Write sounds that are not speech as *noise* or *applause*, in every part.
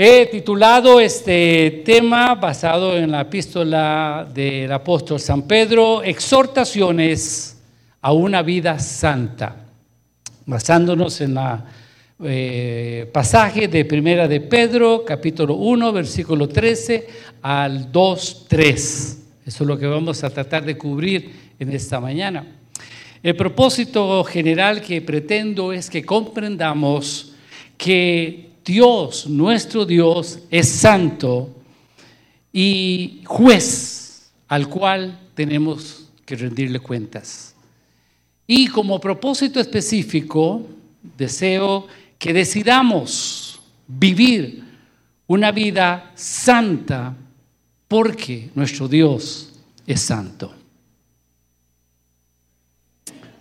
He titulado este tema basado en la epístola del apóstol San Pedro, Exhortaciones a una vida santa, basándonos en la eh, pasaje de Primera de Pedro, capítulo 1, versículo 13 al 2, 3. Eso es lo que vamos a tratar de cubrir en esta mañana. El propósito general que pretendo es que comprendamos que Dios, nuestro Dios, es santo y juez al cual tenemos que rendirle cuentas. Y como propósito específico, deseo que decidamos vivir una vida santa porque nuestro Dios es santo.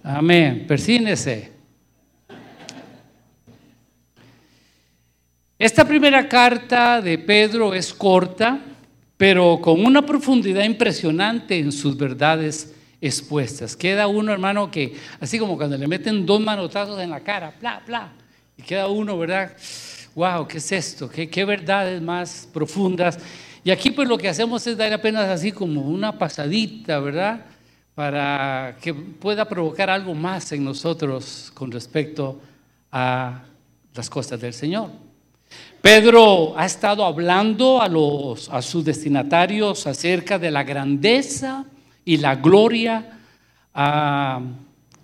Amén. Persínese. Esta primera carta de Pedro es corta, pero con una profundidad impresionante en sus verdades expuestas. Queda uno, hermano, que así como cuando le meten dos manotazos en la cara, bla, bla, y queda uno, ¿verdad? Wow, ¿qué es esto? ¿Qué, verdades más profundas? Y aquí pues lo que hacemos es dar apenas así como una pasadita, ¿verdad? Para que pueda provocar algo más en nosotros con respecto a las cosas del Señor. Pedro ha estado hablando a, los, a sus destinatarios acerca de la grandeza y la gloria ah,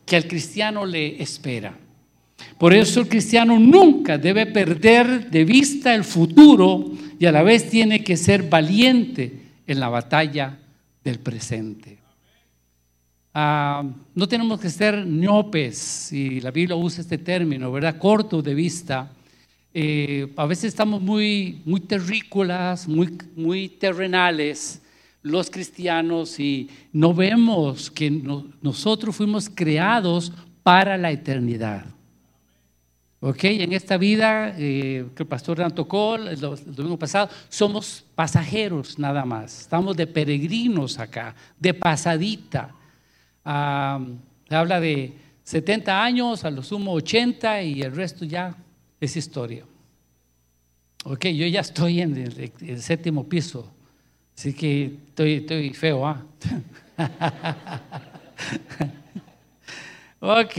que al cristiano le espera. Por eso el cristiano nunca debe perder de vista el futuro y a la vez tiene que ser valiente en la batalla del presente. Ah, no tenemos que ser ñopes, y la Biblia usa este término, ¿verdad? Corto de vista eh, a veces estamos muy, muy terrícolas, muy, muy terrenales los cristianos y no vemos que nosotros fuimos creados para la eternidad. ¿Ok? En esta vida eh, que el pastor Dan tocó el, domingo pasado, somos pasajeros nada más. Estamos de peregrinos acá, de pasadita. Ah, habla de 70 años, a lo sumo 80 y el resto ya es historia. Ok, yo ya estoy en el, séptimo piso, así que estoy, estoy feo, ¿ah? *laughs* ok,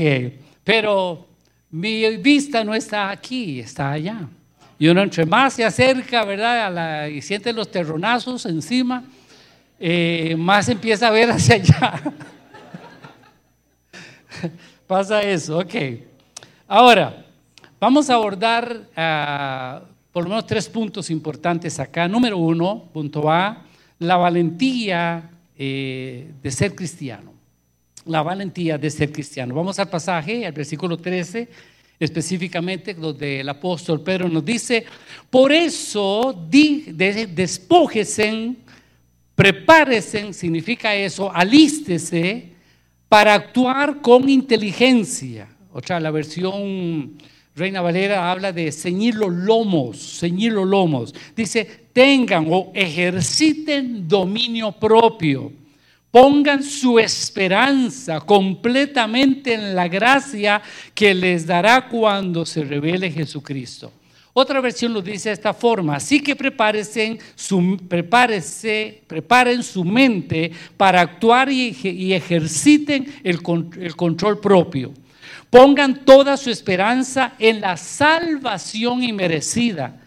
pero mi vista no está aquí, está allá. Y uno entre más se acerca, ¿verdad? y siente los terronazos encima, eh, más empieza a ver hacia allá. *laughs* Pasa eso, ok. Ahora, Vamos a abordar ah, por lo menos tres puntos importantes acá. Número uno, punto A, la valentía eh, de ser cristiano. La valentía de ser cristiano. Vamos al pasaje, al versículo 13, específicamente donde el apóstol Pedro nos dice, por eso despójesen, prepáresen, significa eso, alístese para actuar con inteligencia. Otra, la versión Reina Valera habla de ceñir los lomos, ceñir los lomos. Dice, tengan o ejerciten dominio propio. Pongan su esperanza completamente en la gracia que les dará cuando se revele Jesucristo. Otra versión lo dice de esta forma, así que prepárense su, preparen su mente para actuar y, ejerciten el control propio. Pongan toda su esperanza en la salvación inmerecida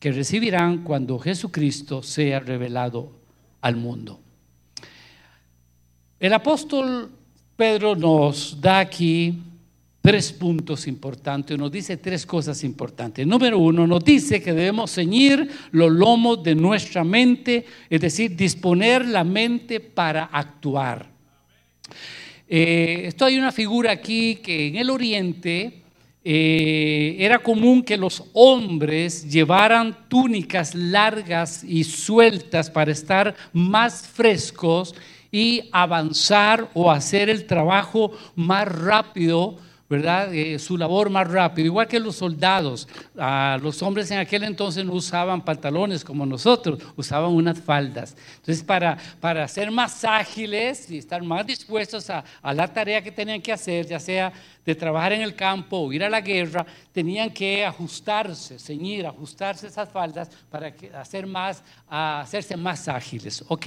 que recibirán cuando Jesucristo sea revelado al mundo. El apóstol Pedro nos da aquí tres puntos importantes, nos dice tres cosas importantes. Número uno, nos dice que debemos ceñir los lomos de nuestra mente, es decir, disponer la mente para actuar. Eh, esto hay una figura aquí que en el oriente eh, era común que los hombres llevaran túnicas largas y sueltas para estar más frescos y avanzar o hacer el trabajo más rápido ¿verdad? Eh, su labor más rápido, igual que los soldados. Los hombres en aquel entonces no usaban pantalones como nosotros, usaban unas faldas. Entonces, para, para ser más ágiles y estar más dispuestos a, a, la tarea que tenían que hacer, ya sea de trabajar en el campo o ir a la guerra, tenían que ajustarse, ceñir, ajustarse esas faldas para hacer más, hacerse más ágiles. ¿Ok?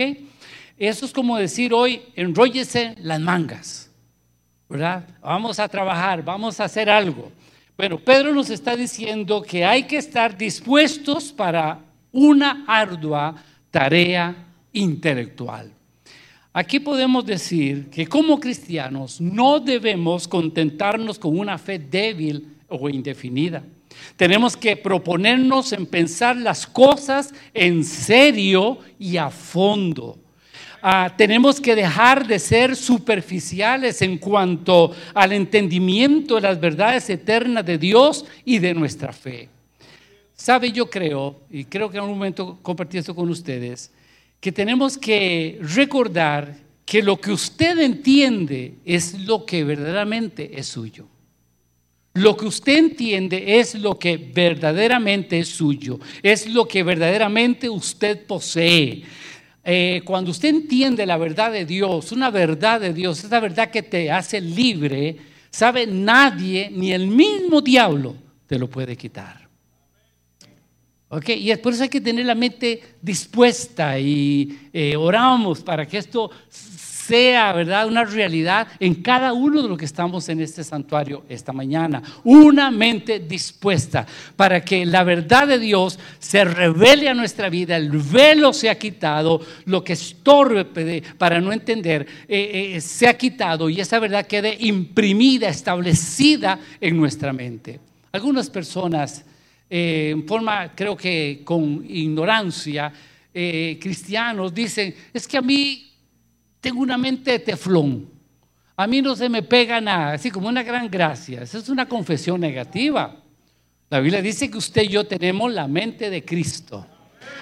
Eso es como decir hoy, enróllese las mangas. Vamos a trabajar, vamos a hacer algo. Bueno, Pedro nos está diciendo que hay que estar dispuestos para una ardua tarea intelectual. Aquí podemos decir que como cristianos no debemos contentarnos con una fe débil o indefinida. Tenemos que proponernos en pensar las cosas en serio y a fondo. Ah, tenemos que dejar de ser superficiales en cuanto al entendimiento de las verdades eternas de Dios y de nuestra fe. Sabe, yo creo, y creo que en un momento compartí esto con ustedes, que tenemos que recordar que lo que usted entiende es lo que verdaderamente es suyo. Lo que usted entiende es lo que verdaderamente es suyo, es lo que verdaderamente usted posee. Eh, cuando usted entiende la verdad de Dios, una verdad de Dios, esa verdad que te hace libre, sabe nadie, ni el mismo diablo, te lo puede quitar. ¿Ok? Y por eso hay que tener la mente dispuesta y eh, oramos para que esto sea, ¿verdad?, una realidad en cada uno de los que estamos en este santuario esta mañana. Una mente dispuesta para que la verdad de Dios se revele a nuestra vida, el velo se ha quitado, lo que estorbe para no entender eh, eh, se ha quitado y esa verdad quede imprimida, establecida en nuestra mente. Algunas personas, eh, en forma, creo que con ignorancia, cristianos, dicen, es que a mí tengo una mente de teflón. A mí no se me pega nada, así como una gran gracia. Esa es una confesión negativa. La Biblia dice que usted y yo tenemos la mente de Cristo.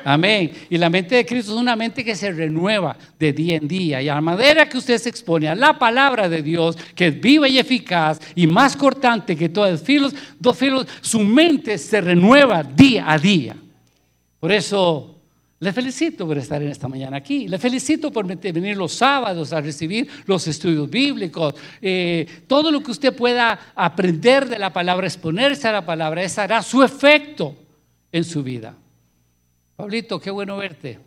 Amén. Y la mente de Cristo es una mente que se renueva de día en día. Y a la manera que usted se expone a la palabra de Dios, que es viva y eficaz y más cortante que todos los filos, dos filos, su mente se renueva día a día. Por eso le felicito por estar en esta mañana aquí. Le felicito por venir los sábados a recibir los estudios bíblicos. Eh, todo lo que usted pueda aprender de la palabra, exponerse a la palabra, esa hará su efecto en su vida. Pablito, qué bueno verte.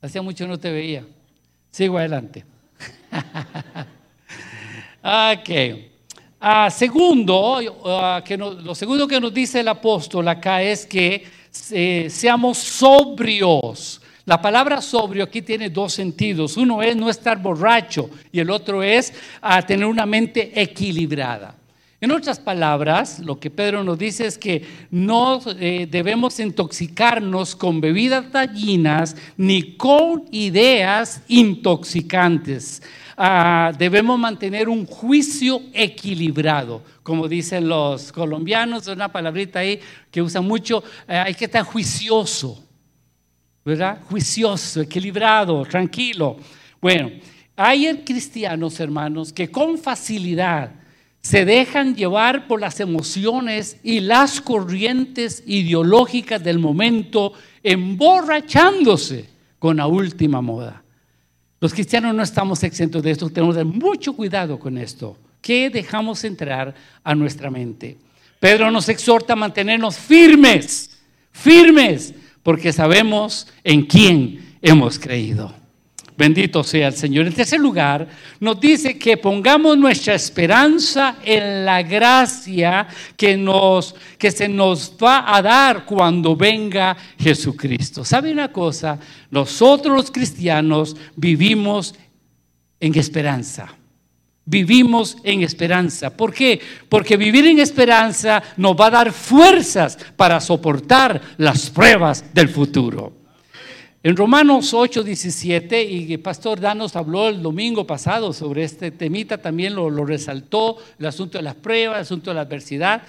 Hacía mucho no te veía. Sigo adelante. *laughs* ok. Ah, segundo, ah, que lo segundo que nos dice el apóstol acá es que seamos sobrios. La palabra sobrio aquí tiene dos sentidos. Uno es no estar borracho y el otro es a tener una mente equilibrada. En otras palabras, lo que Pedro nos dice es que no eh, debemos intoxicarnos con bebidas dañinas ni con ideas intoxicantes. Ah, debemos mantener un juicio equilibrado, como dicen los colombianos, una palabrita ahí que usan mucho, eh, hay que estar juicioso, ¿verdad? Juicioso, equilibrado, tranquilo. Bueno, hay cristianos, hermanos, que con facilidad se dejan llevar por las emociones y las corrientes ideológicas del momento, emborrachándose con la última moda. Los cristianos no estamos exentos de esto, tenemos mucho cuidado con esto. ¿Qué dejamos entrar a nuestra mente? Pedro nos exhorta a mantenernos firmes, firmes, porque sabemos en quién hemos creído. Bendito sea el Señor. En tercer lugar, nos dice que pongamos nuestra esperanza en la gracia que, nos, que se nos va a dar cuando venga Jesucristo. ¿Sabe una cosa? Nosotros los cristianos vivimos en esperanza. Vivimos en esperanza. ¿Por qué? Porque vivir en esperanza nos va a dar fuerzas para soportar las pruebas del futuro. En Romanos 8, 17, y el Pastor Danos habló el domingo pasado sobre este temita, también lo, resaltó, el asunto de las pruebas, el asunto de la adversidad.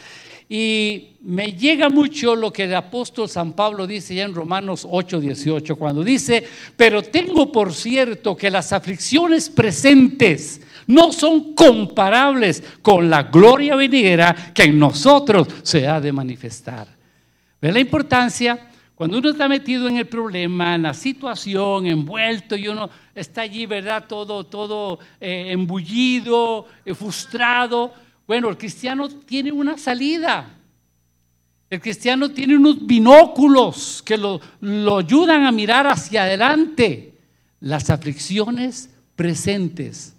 Y me llega mucho lo que el apóstol San Pablo dice ya en Romanos 8, 18, cuando dice, pero tengo por cierto que las aflicciones presentes no son comparables con la gloria venidera que en nosotros se ha de manifestar. ¿Ve la importancia? Cuando uno está metido en el problema, en la situación, envuelto y uno está allí, ¿verdad? Todo, todo eh, embullido, eh, frustrado. Bueno, el cristiano tiene una salida. El cristiano tiene unos binóculos que lo, lo ayudan a mirar hacia adelante. Las aflicciones presentes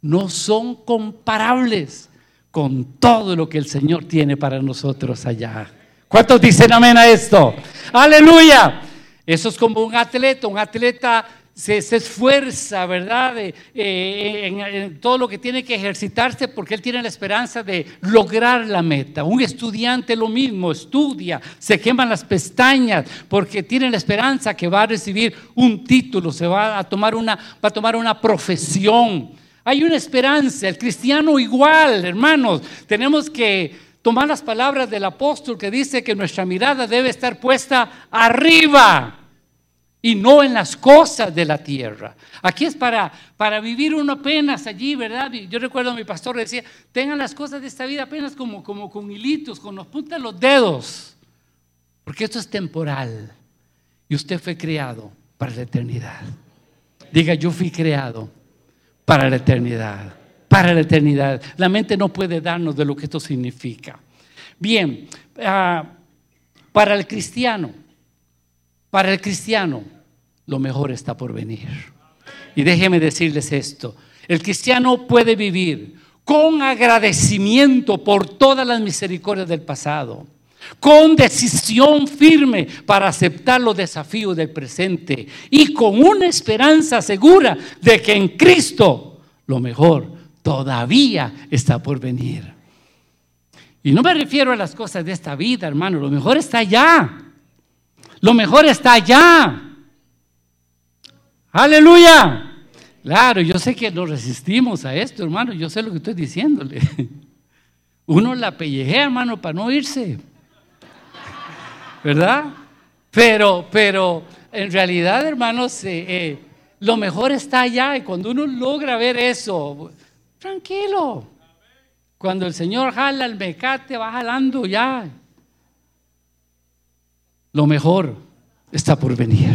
no son comparables con todo lo que el Señor tiene para nosotros allá. ¿Cuántos dicen amén a esto? Aleluya. Eso es como un atleta. Un atleta se, esfuerza, ¿verdad? Eh, en, todo lo que tiene que ejercitarse porque él tiene la esperanza de lograr la meta. Un estudiante lo mismo, estudia, se queman las pestañas porque tiene la esperanza que va a recibir un título, se va a tomar una, va a tomar una profesión. Hay una esperanza, el cristiano igual, hermanos, tenemos que tomar las palabras del apóstol que dice que nuestra mirada debe estar puesta arriba y no en las cosas de la tierra. Aquí es para, para vivir uno apenas allí, ¿verdad? Yo recuerdo a mi pastor decía, tengan las cosas de esta vida apenas como, como con hilitos, con los puntas de los dedos, porque esto es temporal y usted fue creado para la eternidad. Diga, yo fui creado para la eternidad para la eternidad. La mente no puede darnos de lo que esto significa. Bien, ah, para el cristiano, para el cristiano, lo mejor está por venir. Y déjeme decirles esto, el cristiano puede vivir con agradecimiento por todas las misericordias del pasado, con decisión firme para aceptar los desafíos del presente y con una esperanza segura de que en Cristo lo mejor todavía está por venir. Y no me refiero a las cosas de esta vida, hermano, lo mejor está allá. Lo mejor está allá. Aleluya. Claro, yo sé que nos resistimos a esto, hermano, yo sé lo que estoy diciéndole. *laughs* Uno la pellejea, hermano, para no irse. ¿Verdad? Pero, pero en realidad, hermanos, eh, eh, lo mejor está allá y cuando uno logra ver eso, Tranquilo. Cuando el Señor jala el mecate, va jalando ya. Lo mejor está por venir.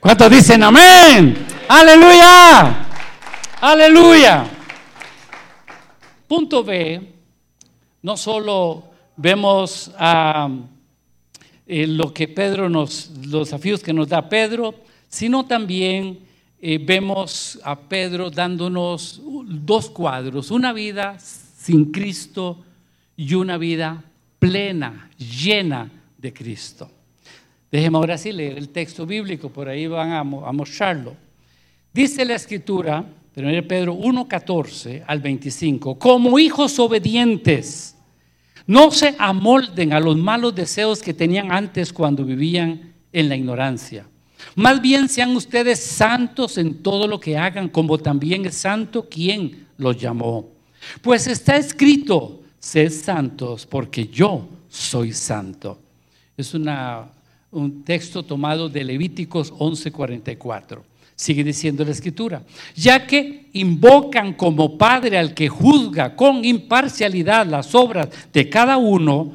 ¿Cuántos dicen amén? Aleluya. Aleluya. Punto B. No solo vemos eh, lo que Pedro nos, los desafíos que nos da Pedro, sino también eh, vemos a Pedro dándonos dos cuadros, una vida sin Cristo y una vida plena, llena de Cristo. Déjeme ahora sí leer el texto bíblico, por ahí van a, a mostrarlo. Dice la escritura, 1 Pedro 1.14 al 25, como hijos obedientes, no se amolden a los malos deseos que tenían antes cuando vivían en la ignorancia más bien sean ustedes santos en todo lo que hagan, como también es santo quien los llamó. Pues está escrito, sed santos porque yo soy santo. Es un texto tomado de Levíticos 11:44. Sigue diciendo la escritura, ya que invocan como Padre al que juzga con imparcialidad las obras de cada uno,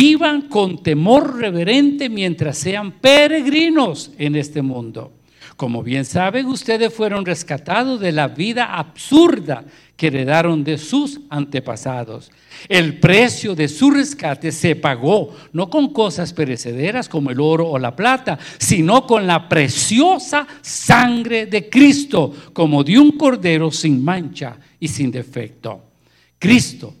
Vivan con temor reverente mientras sean peregrinos en este mundo. Como bien saben, ustedes fueron rescatados de la vida absurda que heredaron de sus antepasados. El precio de su rescate se pagó no con cosas perecederas como el oro o la plata, sino con la preciosa sangre de Cristo, como de un cordero sin mancha y sin defecto. Cristo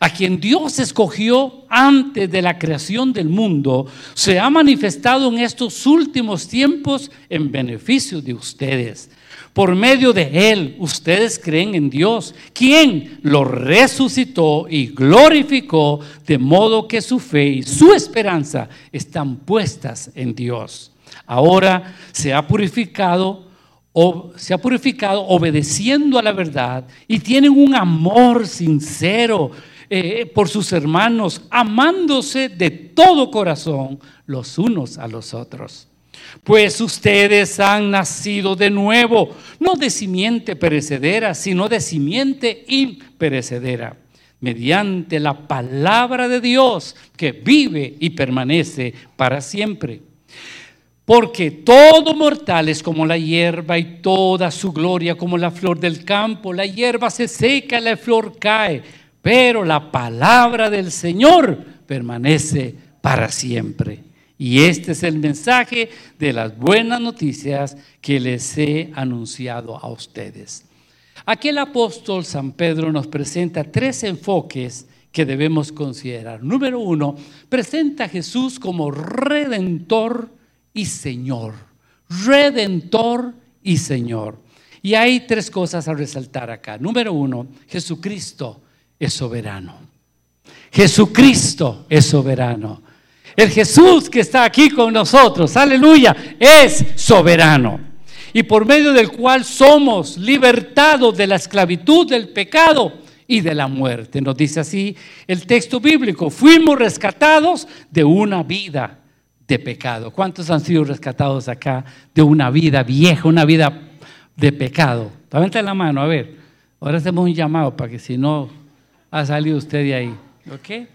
a quien Dios escogió antes de la creación del mundo, se ha manifestado en estos últimos tiempos en beneficio de ustedes. Por medio de Él, ustedes creen en Dios, quien lo resucitó y glorificó, de modo que su fe y su esperanza están puestas en Dios. Ahora se ha purificado se ha purificado obedeciendo a la verdad y tienen un amor sincero eh, por sus hermanos, amándose de todo corazón los unos a los otros. Pues ustedes han nacido de nuevo, no de simiente perecedera, sino de simiente imperecedera, mediante la palabra de Dios que vive y permanece para siempre. Porque todo mortal es como la hierba y toda su gloria como la flor del campo. La hierba se seca, la flor cae, pero la palabra del Señor permanece para siempre. Y este es el mensaje de las buenas noticias que les he anunciado a ustedes. Aquí el apóstol San Pedro nos presenta tres enfoques que debemos considerar. Número uno, presenta a Jesús como redentor y Señor. Redentor y Señor. Y hay tres cosas a resaltar acá. Número uno, Jesucristo es soberano. Jesucristo es soberano. El Jesús que está aquí con nosotros, aleluya, es soberano. Y por medio del cual somos libertados de la esclavitud del pecado y de la muerte. Nos dice así el texto bíblico, fuimos rescatados de una vida de pecado. ¿Cuántos han sido rescatados acá de una vida vieja, una vida de pecado? Levanta la mano, a ver. Ahora hacemos un llamado para que si no ha salido usted de ahí. ¿Ok?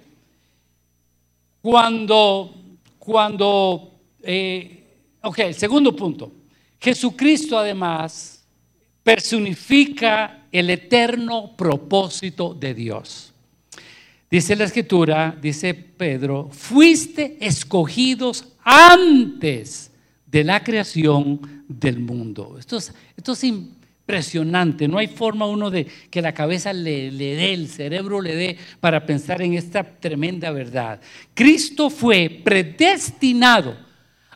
Cuando, cuando, eh, ok, el segundo punto. Jesucristo además personifica el eterno propósito de Dios. Dice la escritura, dice Pedro, fuiste escogidos antes de la creación del mundo. Esto es, esto es impresionante. No hay forma uno de que la cabeza le, le dé, el cerebro le dé para pensar en esta tremenda verdad. Cristo fue predestinado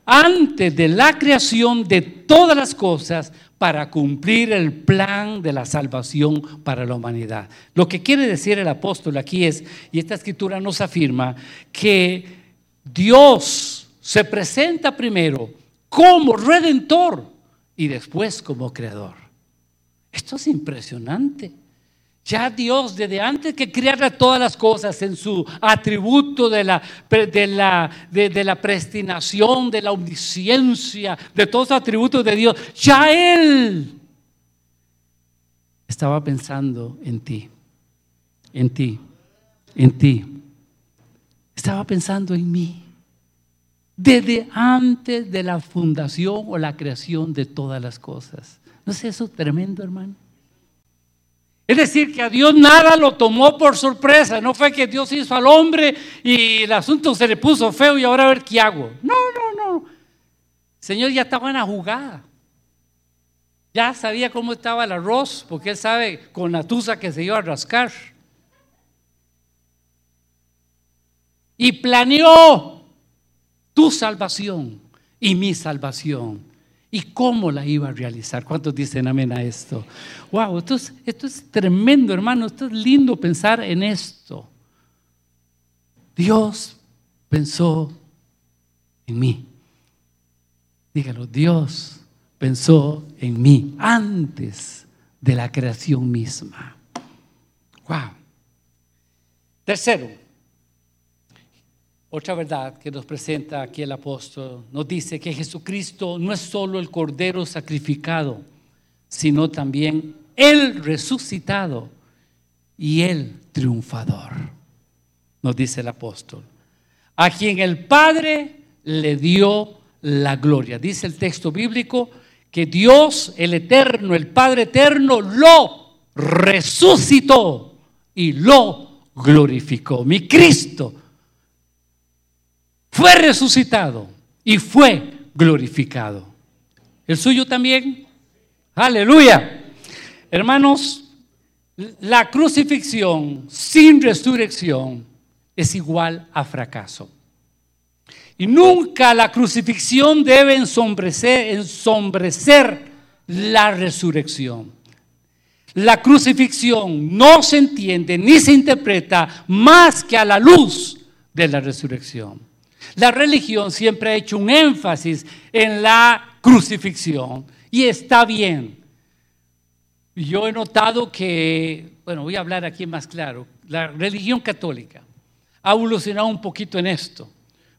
antes de la creación de todas las cosas para cumplir el plan de la salvación para la humanidad. Lo que quiere decir el apóstol aquí es, y esta escritura nos afirma, que Dios se presenta primero como redentor y después como creador. Esto es impresionante. Ya Dios, desde antes que creara todas las cosas en su atributo de la, de la, de, la prestinación, de la omnisciencia, de todos los atributos de Dios, ya Él estaba pensando en ti, en ti, en ti. Estaba pensando en mí. Desde antes de la fundación o la creación de todas las cosas. ¿No es eso tremendo, hermano? Es decir, que a Dios nada lo tomó por sorpresa. No fue que Dios hizo al hombre y el asunto se le puso feo y ahora a ver qué hago. No, no, no. El Señor ya estaba en la jugada. Ya sabía cómo estaba el arroz, porque él sabe con la tusa que se iba a rascar. Y planeó tu salvación y mi salvación y cómo la iba a realizar. ¿Cuántos dicen amén a esto? Wow, esto es, tremendo, hermano. Esto es lindo pensar en esto. Dios pensó en mí. Dígalo, Dios pensó en mí antes de la creación misma. Wow. Tercero, otra verdad que nos presenta aquí el apóstol nos dice que Jesucristo no es solo el Cordero sacrificado, sino también el resucitado y el triunfador, nos dice el apóstol, a quien el Padre le dio la gloria. Dice el texto bíblico que Dios, el eterno, el Padre eterno, lo resucitó y lo glorificó. Mi Cristo fue resucitado y fue glorificado. ¿El suyo también? Aleluya. Hermanos, la crucifixión sin resurrección es igual a fracaso. Y nunca la crucifixión debe ensombrecer, ensombrecer la resurrección. La crucifixión no se entiende ni se interpreta más que a la luz de la resurrección. La religión siempre ha hecho un énfasis en la crucifixión y está bien. Yo he notado que, bueno, voy a hablar aquí más claro, la religión católica ha evolucionado un poquito en esto.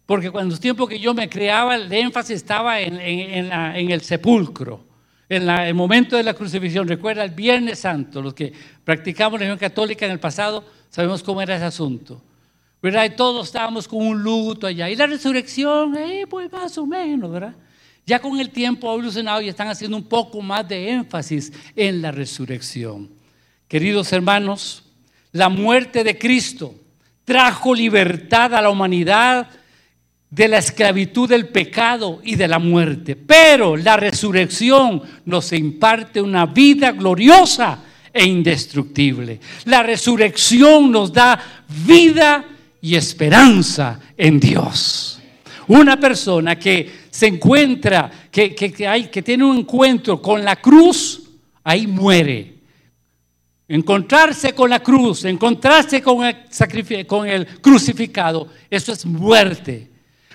Porque cuando los tiempos que yo me creaba, el énfasis estaba en, el sepulcro, en el momento de la crucifixión. Recuerda el Viernes Santo, los que practicamos la religión católica en el pasado, sabemos cómo era ese asunto. ¿Verdad? Y todos estábamos con un luto allá. Y la resurrección, eh, pues más o menos, ¿verdad? Ya con el tiempo ha evolucionado y están haciendo un poco más de énfasis en la resurrección. Queridos hermanos, la muerte de Cristo trajo libertad a la humanidad de la esclavitud del pecado y de la muerte. Pero la resurrección nos imparte una vida gloriosa e indestructible. La resurrección nos da vida y esperanza en Dios. Una persona que se encuentra, que, hay, que tiene un encuentro con la cruz, ahí muere. Encontrarse con la cruz, encontrarse con el, con el crucificado, eso es muerte.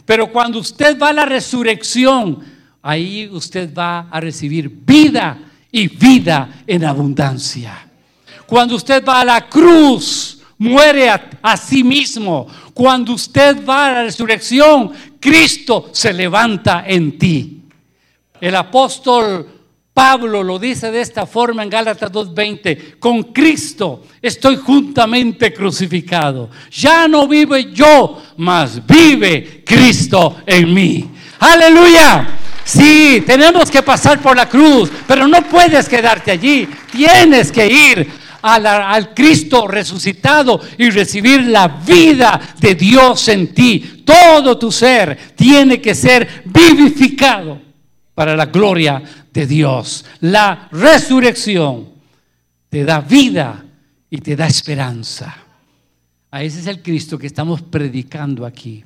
Pero cuando usted va a la resurrección, ahí usted va a recibir vida y vida en abundancia. Cuando usted va a la cruz, muere a, sí mismo. Cuando usted va a la resurrección, Cristo se levanta en ti. El apóstol Pablo lo dice de esta forma en Gálatas 2:20, con Cristo estoy juntamente crucificado. Ya no vive yo, mas vive Cristo en mí. Aleluya. Sí, tenemos que pasar por la cruz, pero no puedes quedarte allí. Tienes que ir al, Cristo resucitado y recibir la vida de Dios en ti. Todo tu ser tiene que ser vivificado para la gloria de Dios. La resurrección te da vida y te da esperanza. A ese es el Cristo que estamos predicando aquí.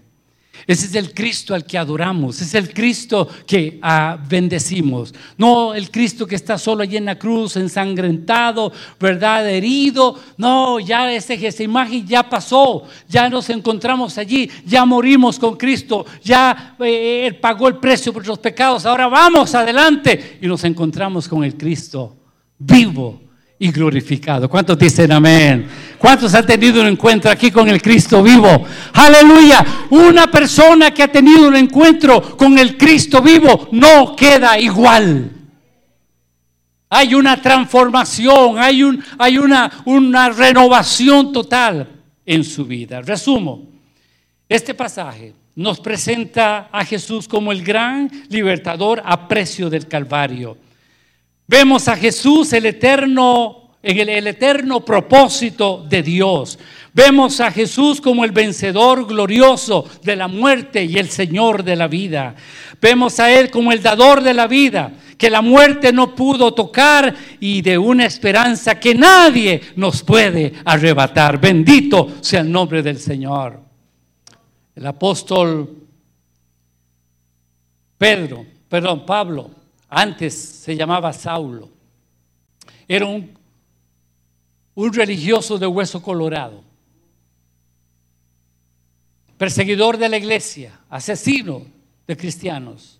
Ese es el Cristo al que adoramos, es el Cristo que ah, bendecimos. No el Cristo que está solo allí en la cruz, ensangrentado, ¿verdad? Herido. No, ya ese, esa imagen ya pasó, ya nos encontramos allí, ya morimos con Cristo, ya eh, Él pagó el precio por los pecados. Ahora vamos adelante y nos encontramos con el Cristo vivo y glorificado. ¿Cuántos dicen amén? ¿Cuántos han tenido un encuentro aquí con el Cristo vivo? Aleluya. Una persona que ha tenido un encuentro con el Cristo vivo no queda igual. Hay una transformación, hay, un, hay una, una renovación total en su vida. Resumo, este pasaje nos presenta a Jesús como el gran libertador a precio del Calvario. Vemos a Jesús, el eterno, en el, eterno propósito de Dios. Vemos a Jesús como el vencedor glorioso de la muerte y el Señor de la vida. Vemos a Él como el dador de la vida, que la muerte no pudo tocar y de una esperanza que nadie nos puede arrebatar. Bendito sea el nombre del Señor. El apóstol Pedro, perdón, Pablo, antes se llamaba Saulo. Era un, religioso de hueso colorado, perseguidor de la iglesia, asesino de cristianos.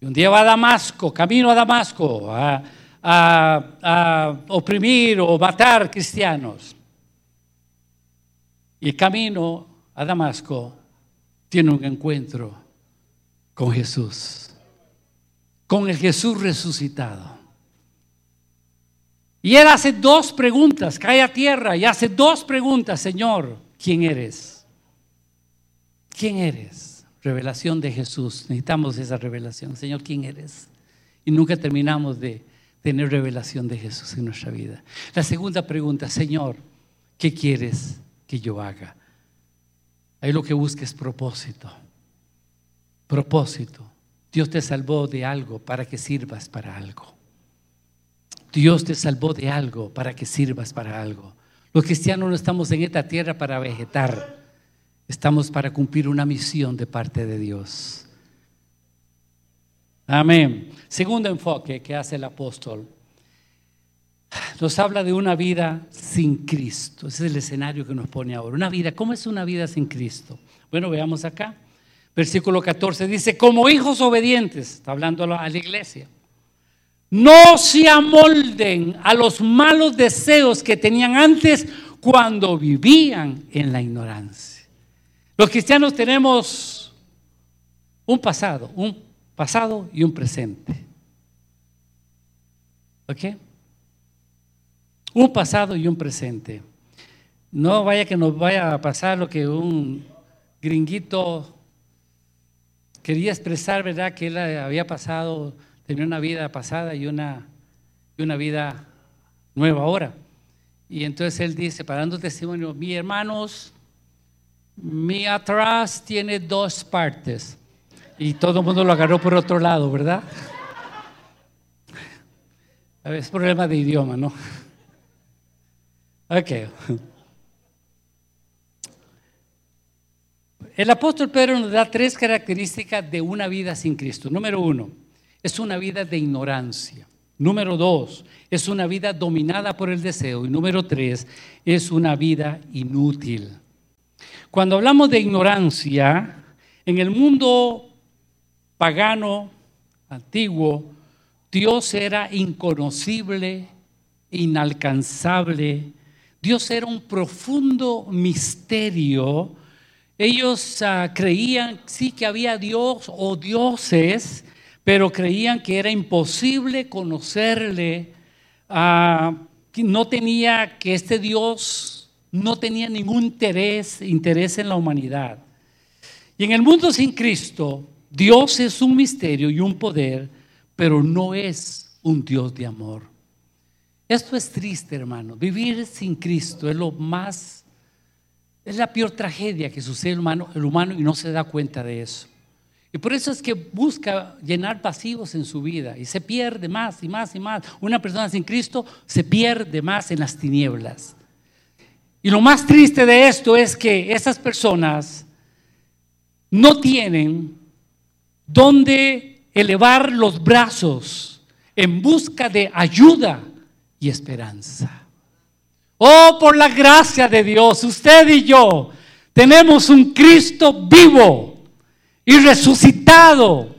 Y un día va a Damasco, camino a Damasco, a, a oprimir o matar cristianos. Y camino a Damasco tiene un encuentro con Jesús con el Jesús resucitado. Y él hace dos preguntas, cae a tierra y hace dos preguntas, Señor, ¿quién eres? ¿Quién eres? Revelación de Jesús. Necesitamos esa revelación. Señor, ¿quién eres? Y nunca terminamos de tener revelación de Jesús en nuestra vida. La segunda pregunta, Señor, ¿qué quieres que yo haga? Ahí lo que busca es propósito. Propósito. Dios te salvó de algo para que sirvas para algo. Dios te salvó de algo para que sirvas para algo. Los cristianos no estamos en esta tierra para vegetar, estamos para cumplir una misión de parte de Dios. Amén. Segundo enfoque que hace el apóstol. Nos habla de una vida sin Cristo. Ese es el escenario que nos pone ahora. Una vida, ¿cómo es una vida sin Cristo? Bueno, veamos acá. Versículo 14 dice, como hijos obedientes, está hablando a la iglesia, no se amolden a los malos deseos que tenían antes cuando vivían en la ignorancia. Los cristianos tenemos un pasado, un pasado y un presente. ¿Ok? Un pasado y un presente. No vaya que nos vaya a pasar lo que un gringuito quería expresar, ¿verdad? Que él había pasado, tenía una vida pasada y una, y una vida nueva ahora. Y entonces él dice, parando testimonio, mis hermanos, mi atrás tiene dos partes. Y todo el mundo lo agarró por otro lado, ¿verdad? *laughs* Es problema de idioma, ¿no? *laughs* Ok. El apóstol Pedro nos da tres características de una vida sin Cristo. Número uno, es una vida de ignorancia. Número dos, es una vida dominada por el deseo. Y número tres, es una vida inútil. Cuando hablamos de ignorancia, en el mundo pagano, antiguo, Dios era inconocible, inalcanzable. Dios era un profundo misterio. Ellos ah, creían sí que había Dios o dioses, pero creían que era imposible conocerle. Ah, no tenía que este Dios no tenía ningún interés, interés en la humanidad. Y en el mundo sin Cristo, Dios es un misterio y un poder, pero no es un Dios de amor. Esto es triste, hermano. Vivir sin Cristo es lo más, es la peor tragedia que sucede el humano, y no se da cuenta de eso. Y por eso es que busca llenar pasivos en su vida y se pierde más y más y más. Una persona sin Cristo se pierde más en las tinieblas. Y lo más triste de esto es que esas personas no tienen donde elevar los brazos en busca de ayuda y esperanza. Oh, por la gracia de Dios, usted y yo tenemos un Cristo vivo y resucitado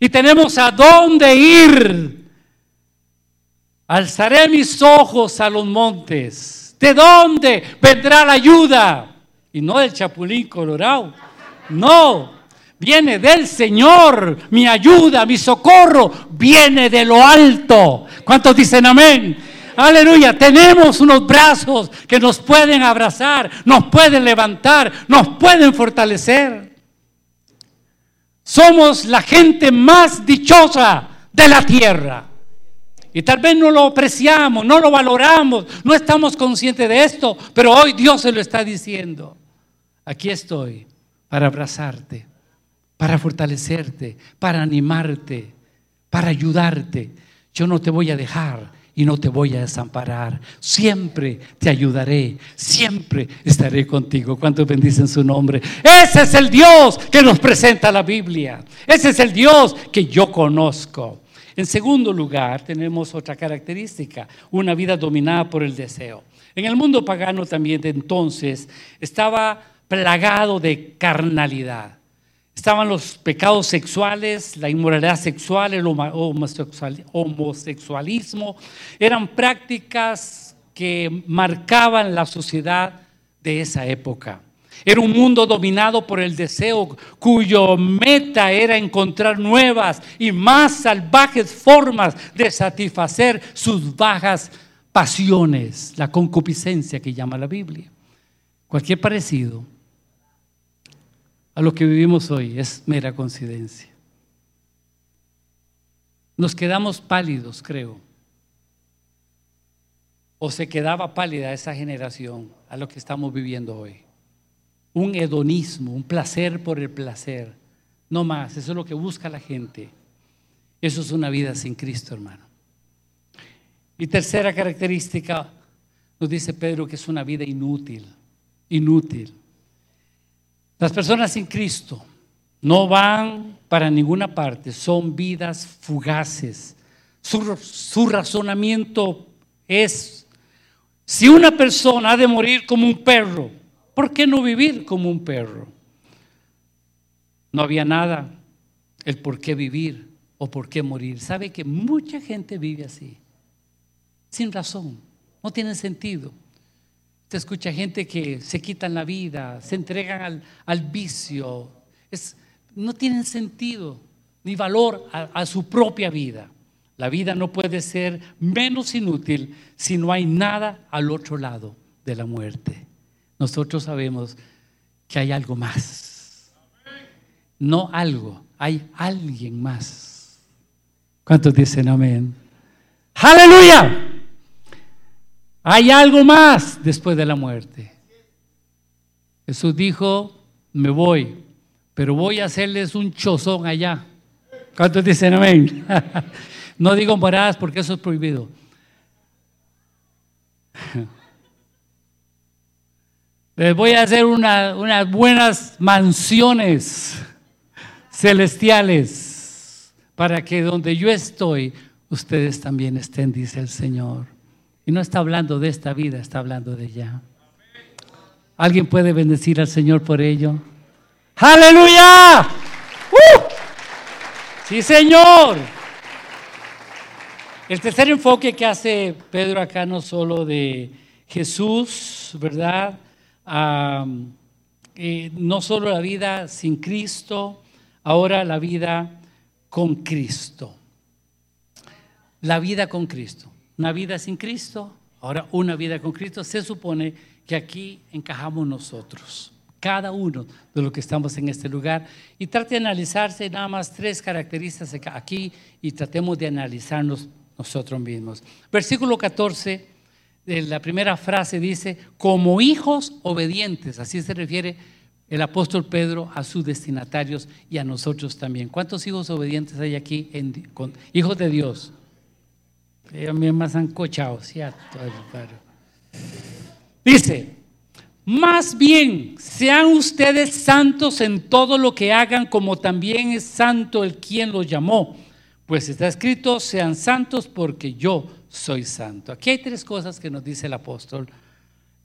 y tenemos a dónde ir. Alzaré mis ojos a los montes. ¿De dónde vendrá la ayuda? Y no del chapulín colorado. No, viene del Señor. Mi ayuda, mi socorro viene de lo alto. ¿Cuántos dicen amén? Aleluya, tenemos unos brazos que nos pueden abrazar, nos pueden levantar, nos pueden fortalecer. Somos la gente más dichosa de la tierra. Y tal vez no lo apreciamos, no lo valoramos, no estamos conscientes de esto, pero hoy Dios se lo está diciendo. Aquí estoy para abrazarte, para fortalecerte, para animarte, para ayudarte. Yo no te voy a dejar y no te voy a desamparar. Siempre te ayudaré, siempre estaré contigo. ¿Cuántos bendicen su nombre? Ese es el Dios que nos presenta la Biblia. Ese es el Dios que yo conozco. En segundo lugar, tenemos otra característica, una vida dominada por el deseo. En el mundo pagano también de entonces estaba plagado de carnalidad. Estaban los pecados sexuales, la inmoralidad sexual, el homosexualismo. Eran prácticas que marcaban la sociedad de esa época. Era un mundo dominado por el deseo cuyo meta era encontrar nuevas y más salvajes formas de satisfacer sus bajas pasiones, la concupiscencia que llama la Biblia. Cualquier parecido a lo que vivimos hoy es mera coincidencia. Nos quedamos pálidos, creo. O se quedaba pálida esa generación a lo que estamos viviendo hoy. Un hedonismo, un placer por el placer. No más, eso es lo que busca la gente. Eso es una vida sin Cristo, hermano. Y tercera característica, nos dice Pedro que es una vida inútil, inútil. Las personas sin Cristo no van para ninguna parte, son vidas fugaces. Su, razonamiento es, si una persona ha de morir como un perro, ¿por qué no vivir como un perro? No había nada, el por qué vivir o por qué morir. ¿Sabe que mucha gente vive así? Sin razón, no tiene sentido. Usted escucha gente que se quitan la vida, se entregan al, vicio. Es, no tienen sentido ni valor a, su propia vida. La vida no puede ser menos inútil si no hay nada al otro lado de la muerte. Nosotros sabemos que hay algo más. No algo, hay alguien más. ¿Cuántos dicen amén? Aleluya. Hay algo más después de la muerte. Jesús dijo, me voy, pero voy a hacerles un chozón allá. ¿Cuántos dicen amén? *laughs* no digo moradas porque eso es prohibido. Les voy a hacer unas buenas mansiones celestiales para que donde yo estoy, ustedes también estén, dice el Señor. Y no está hablando de esta vida, está hablando de ya. ¿Alguien puede bendecir al Señor por ello? Aleluya. ¡Uh! Sí, Señor. El tercer enfoque que hace Pedro acá no solo de Jesús, ¿verdad? Eh, no solo la vida sin Cristo, ahora la vida con Cristo. La vida con Cristo una vida sin Cristo, ahora una vida con Cristo, se supone que aquí encajamos nosotros, cada uno de los que estamos en este lugar. Y trate de analizarse nada más tres características aquí y tratemos de analizarnos nosotros mismos. Versículo 14, de la primera frase dice, como hijos obedientes, así se refiere el apóstol Pedro a sus destinatarios y a nosotros también. ¿Cuántos hijos obedientes hay aquí? con, hijos de Dios. Ellos han cochado, ¿cierto? Dice, más bien sean ustedes santos en todo lo que hagan, como también es santo el quien los llamó. Pues está escrito, sean santos porque yo soy santo. Aquí hay tres cosas que nos dice el apóstol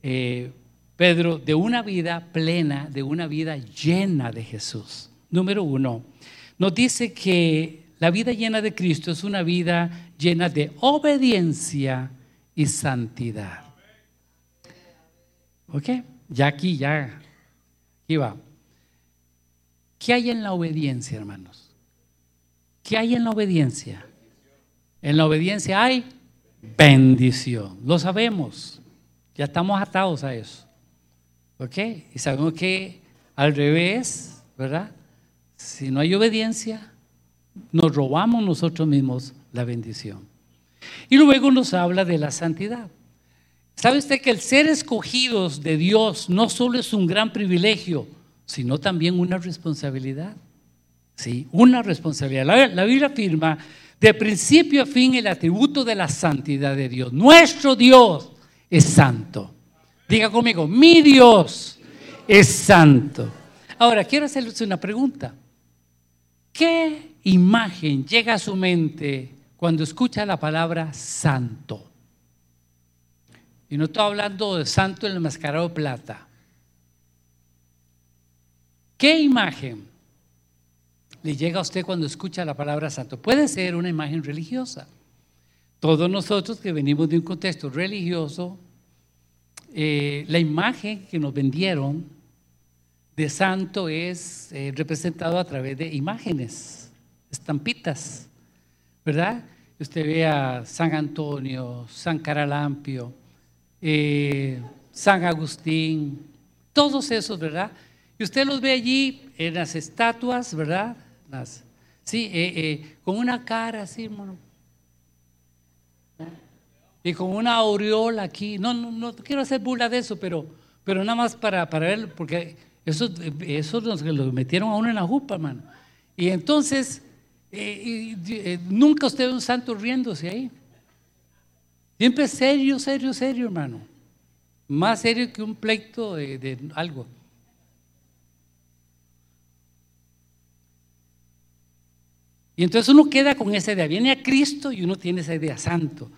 eh, Pedro de una vida plena, de una vida llena de Jesús. Número uno, nos dice que la vida llena de Cristo es una vida llena de obediencia y santidad. ¿Ok? Ya aquí, ya. Aquí va. ¿Qué hay en la obediencia, hermanos? ¿Qué hay en la obediencia? En la obediencia hay bendición. Lo sabemos. Ya estamos atados a eso. ¿Ok? Y sabemos que al revés, ¿verdad? Si no hay obediencia, nos robamos nosotros mismos la bendición. Y luego nos habla de la santidad. ¿Sabe usted que el ser escogidos de Dios no solo es un gran privilegio, sino también una responsabilidad? Sí, una responsabilidad. La, la Biblia afirma de principio a fin el atributo de la santidad de Dios. Nuestro Dios es santo. Diga conmigo, mi Dios es santo. Ahora, quiero hacerles una pregunta. ¿Qué imagen llega a su mente cuando escucha la palabra santo? Y no estoy hablando de santo en el mascarado plata. ¿Qué imagen le llega a usted cuando escucha la palabra santo? Puede ser una imagen religiosa. Todos nosotros que venimos de un contexto religioso, eh, la imagen que nos vendieron de santo es eh, representado a través de imágenes, estampitas, ¿verdad? Usted ve a San Antonio, San Caralampio, eh, San Agustín, todos esos, ¿verdad? Y usted los ve allí en las estatuas, ¿verdad? Las, sí, eh, con una cara así, hermano. Y con una aureola aquí. No, no, no quiero hacer burla de eso, pero, pero nada más para, para ver, porque eso, eso los que lo metieron a uno en la jupa, hermano. Y entonces, eh, eh, nunca usted ve un santo riéndose ahí. Siempre serio, serio, serio, hermano. Más serio que un pleito de, algo. Y entonces uno queda con esa idea. Viene a Cristo y uno tiene esa idea, santo.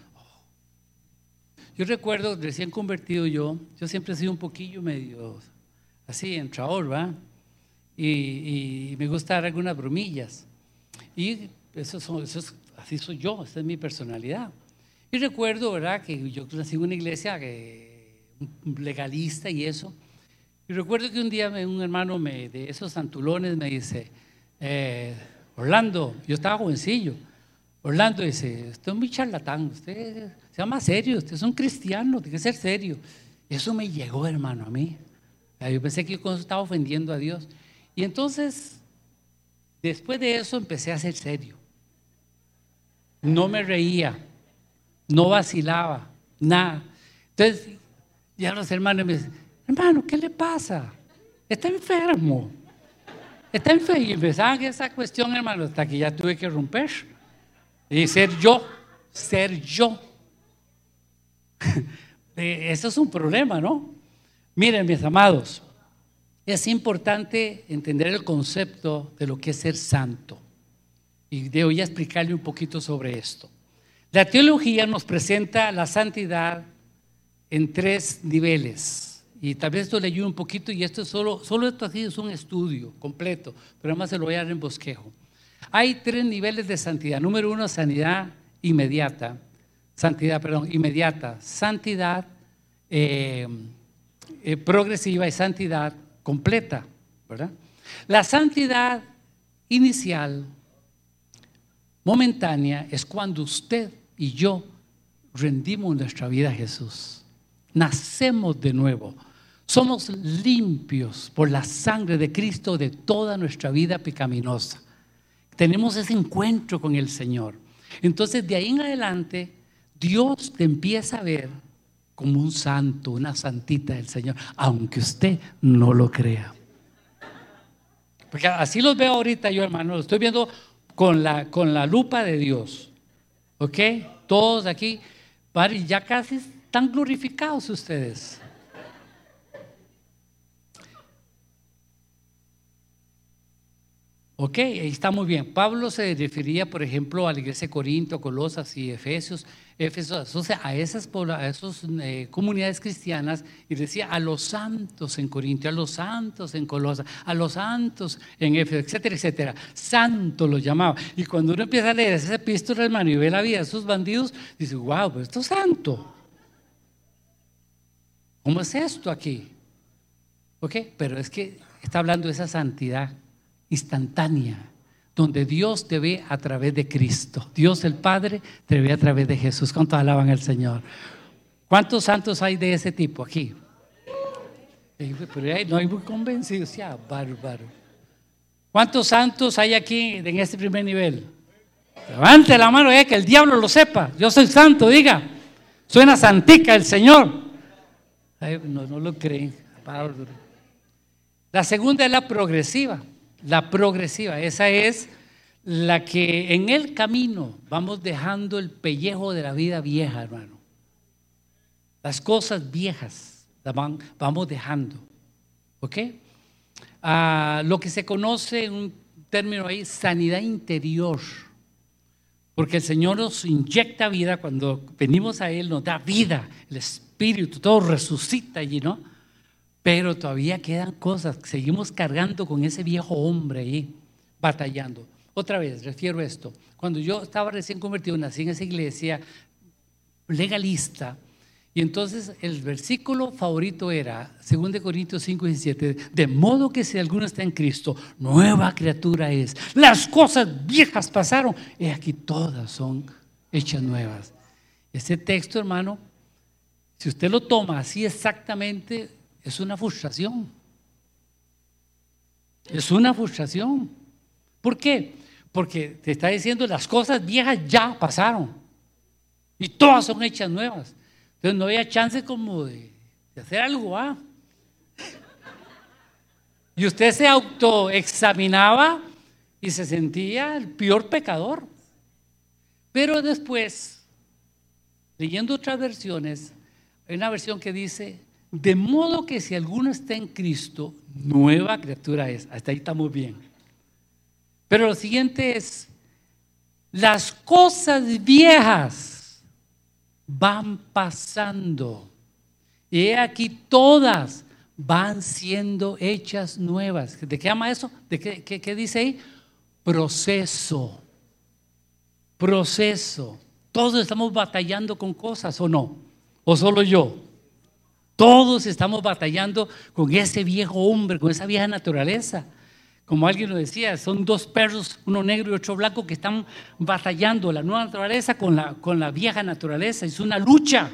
Yo recuerdo, recién convertido yo, yo siempre he sido un poquillo medio así, entrador, ¿va? Y, me gusta dar algunas bromillas. Y eso, son, eso es, así soy yo, esa es mi personalidad. Y recuerdo, ¿verdad?, que yo nací en una iglesia que, legalista y eso. Y recuerdo que un día un hermano me, de esos santulones me dice, eh, Orlando, yo estaba jovencillo, Orlando dice, usted es muy charlatán, usted se llama serio, usted es un cristiano, tiene que ser serio. Eso me llegó, hermano, a mí. Yo pensé que yo estaba ofendiendo a Dios. Y entonces, después de eso empecé a ser serio. No me reía, no vacilaba, nada. Entonces, ya los hermanos me dicen, hermano, ¿qué le pasa? Está enfermo. Está enfermo. Y empezaban esa cuestión, hermano, hasta que ya tuve que romper. Y ser yo, ser yo. *laughs* Eso es un problema, ¿no? Miren, mis amados, es importante entender el concepto de lo que es ser santo. Y voy a explicarle un poquito sobre esto. La teología nos presenta la santidad en tres niveles. Y tal vez esto le ayude un poquito y esto es solo, solo esto así es un estudio completo, pero además se lo voy a dar en bosquejo. Hay tres niveles de santidad. Número uno, santidad inmediata. Santidad, perdón, inmediata. Santidad eh, eh, progresiva y santidad completa, ¿verdad? La santidad inicial, momentánea, es cuando usted y yo rendimos nuestra vida a Jesús. Nacemos de nuevo. Somos limpios por la sangre de Cristo de toda nuestra vida pecaminosa. Tenemos ese encuentro con el Señor. Entonces, de ahí en adelante, Dios te empieza a ver como un santo, una santita del Señor, aunque usted no lo crea. Porque así los veo ahorita yo, hermano, lo estoy viendo con la, con la lupa de Dios. ¿Ok? Todos aquí, ya casi están glorificados ustedes. Ok, está muy bien. Pablo se refería, por ejemplo, a la iglesia de Corinto, Colosas y Efesios, Efesios o sea, a esas, a eh, comunidades cristianas y decía a los santos en Corinto, a los santos en Colosas, a los santos en Éfeso, etcétera, etcétera. Santo lo llamaba. Y cuando uno empieza a leer ese epístola, hermano, y ve la vida de esos bandidos, dice, wow, pues esto es santo. ¿Cómo es esto aquí? ¿Ok? Pero es que está hablando de esa santidad instantánea, donde Dios te ve a través de Cristo. Dios el Padre te ve a través de Jesús. ¿Cuántos alaban al Señor? ¿Cuántos santos hay de ese tipo aquí? Pero no hay muy convencidos, ya, bárbaro. ¿Cuántos santos hay aquí en este primer nivel? Levante la mano, eh, que el diablo lo sepa. Yo soy santo, diga. Suena santica el Señor. no, no lo creen. La segunda es la progresiva la progresiva. Esa es la que en el camino vamos dejando el pellejo de la vida vieja, hermano. Las cosas viejas las vamos dejando. ¿Ok? Ah, lo que se conoce en un término ahí, sanidad interior. Porque el Señor nos inyecta vida cuando venimos a Él, nos da vida, el Espíritu, todo resucita allí, ¿no? Pero todavía quedan cosas, seguimos cargando con ese viejo hombre ahí, batallando. Otra vez, refiero esto. Cuando yo estaba recién convertido, nací en esa iglesia legalista, y entonces el versículo favorito era 2 Corintios 5, 17, de modo que si alguno está en Cristo, nueva criatura es. Las cosas viejas pasaron y aquí todas son hechas nuevas. Este texto, hermano, si usted lo toma así exactamente, es una frustración. Es una frustración. ¿Por qué? Porque te está diciendo las cosas viejas ya pasaron y todas son hechas nuevas. Entonces no había chance como de, hacer algo. ¿ah? Y usted se autoexaminaba y se sentía el peor pecador. Pero después, leyendo otras versiones, hay una versión que dice, de modo que si alguno está en Cristo, nueva criatura es. Hasta ahí estamos bien. Pero lo siguiente es, las cosas viejas van pasando. Y aquí todas van siendo hechas nuevas. ¿De qué llama eso? ¿De qué, qué dice ahí? Proceso. Proceso. Todos estamos batallando con cosas o no. ¿O solo yo? Todos estamos batallando con ese viejo hombre, con esa vieja naturaleza. Como alguien lo decía, son dos perros, uno negro y otro blanco, que están batallando la nueva naturaleza con la, con la vieja naturaleza. Es una lucha.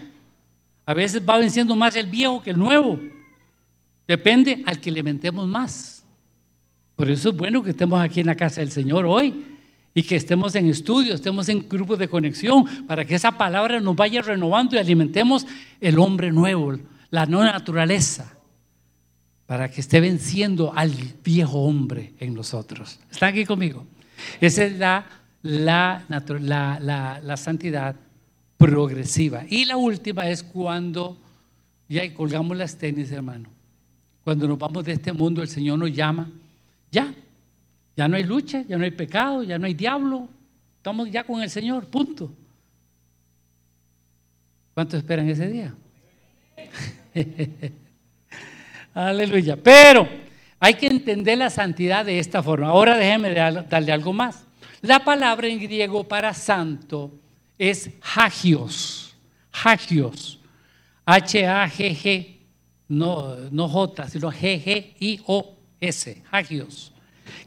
A veces va venciendo más el viejo que el nuevo. Depende al que le mentemos más. Por eso es bueno que estemos aquí en la casa del Señor hoy y que estemos en estudio, estemos en grupos de conexión, para que esa palabra nos vaya renovando y alimentemos el hombre nuevo, la nueva naturaleza para que esté venciendo al viejo hombre en nosotros. ¿Están aquí conmigo? Esa es la, la, la, la, santidad progresiva. Y la última es cuando ya colgamos las tenis, hermano. Cuando nos vamos de este mundo, el Señor nos llama. Ya, ya no hay lucha, ya no hay pecado, ya no hay diablo. Estamos ya con el Señor, punto. ¿Cuánto esperan ese día? *laughs* Aleluya. Pero hay que entender la santidad de esta forma. Ahora déjeme darle algo más. La palabra en griego para santo es hagios. Hagios. H-A-G-G. No, no J, sino G-G-I-O-S. Hagios.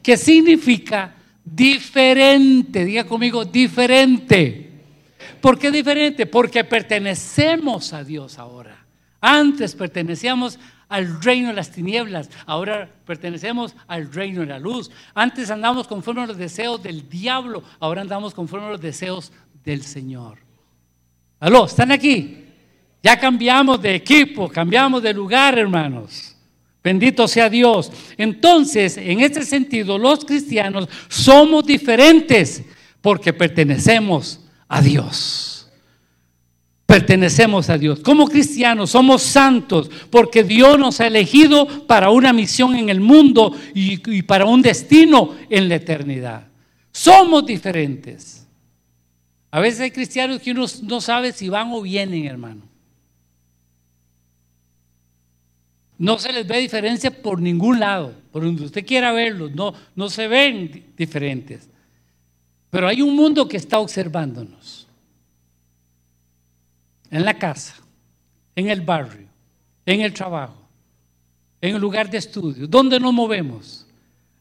Que significa diferente. Diga conmigo, diferente. ¿Por qué diferente? Porque pertenecemos a Dios ahora. Antes pertenecíamos al reino de las tinieblas, ahora pertenecemos al reino de la luz. Antes andamos conforme a los deseos del diablo, ahora andamos conforme a los deseos del Señor. Aló, ¿están aquí? Ya cambiamos de equipo, cambiamos de lugar, hermanos. Bendito sea Dios. Entonces, en este sentido, los cristianos somos diferentes porque pertenecemos a Dios pertenecemos a Dios. Como cristianos somos santos porque Dios nos ha elegido para una misión en el mundo y, para un destino en la eternidad. Somos diferentes. A veces hay cristianos que uno no sabe si van o vienen, hermano. No se les ve diferencia por ningún lado, por donde usted quiera verlos, no, no se ven diferentes. Pero hay un mundo que está observándonos en la casa, en el barrio, en el trabajo, en el lugar de estudio, ¿dónde nos movemos?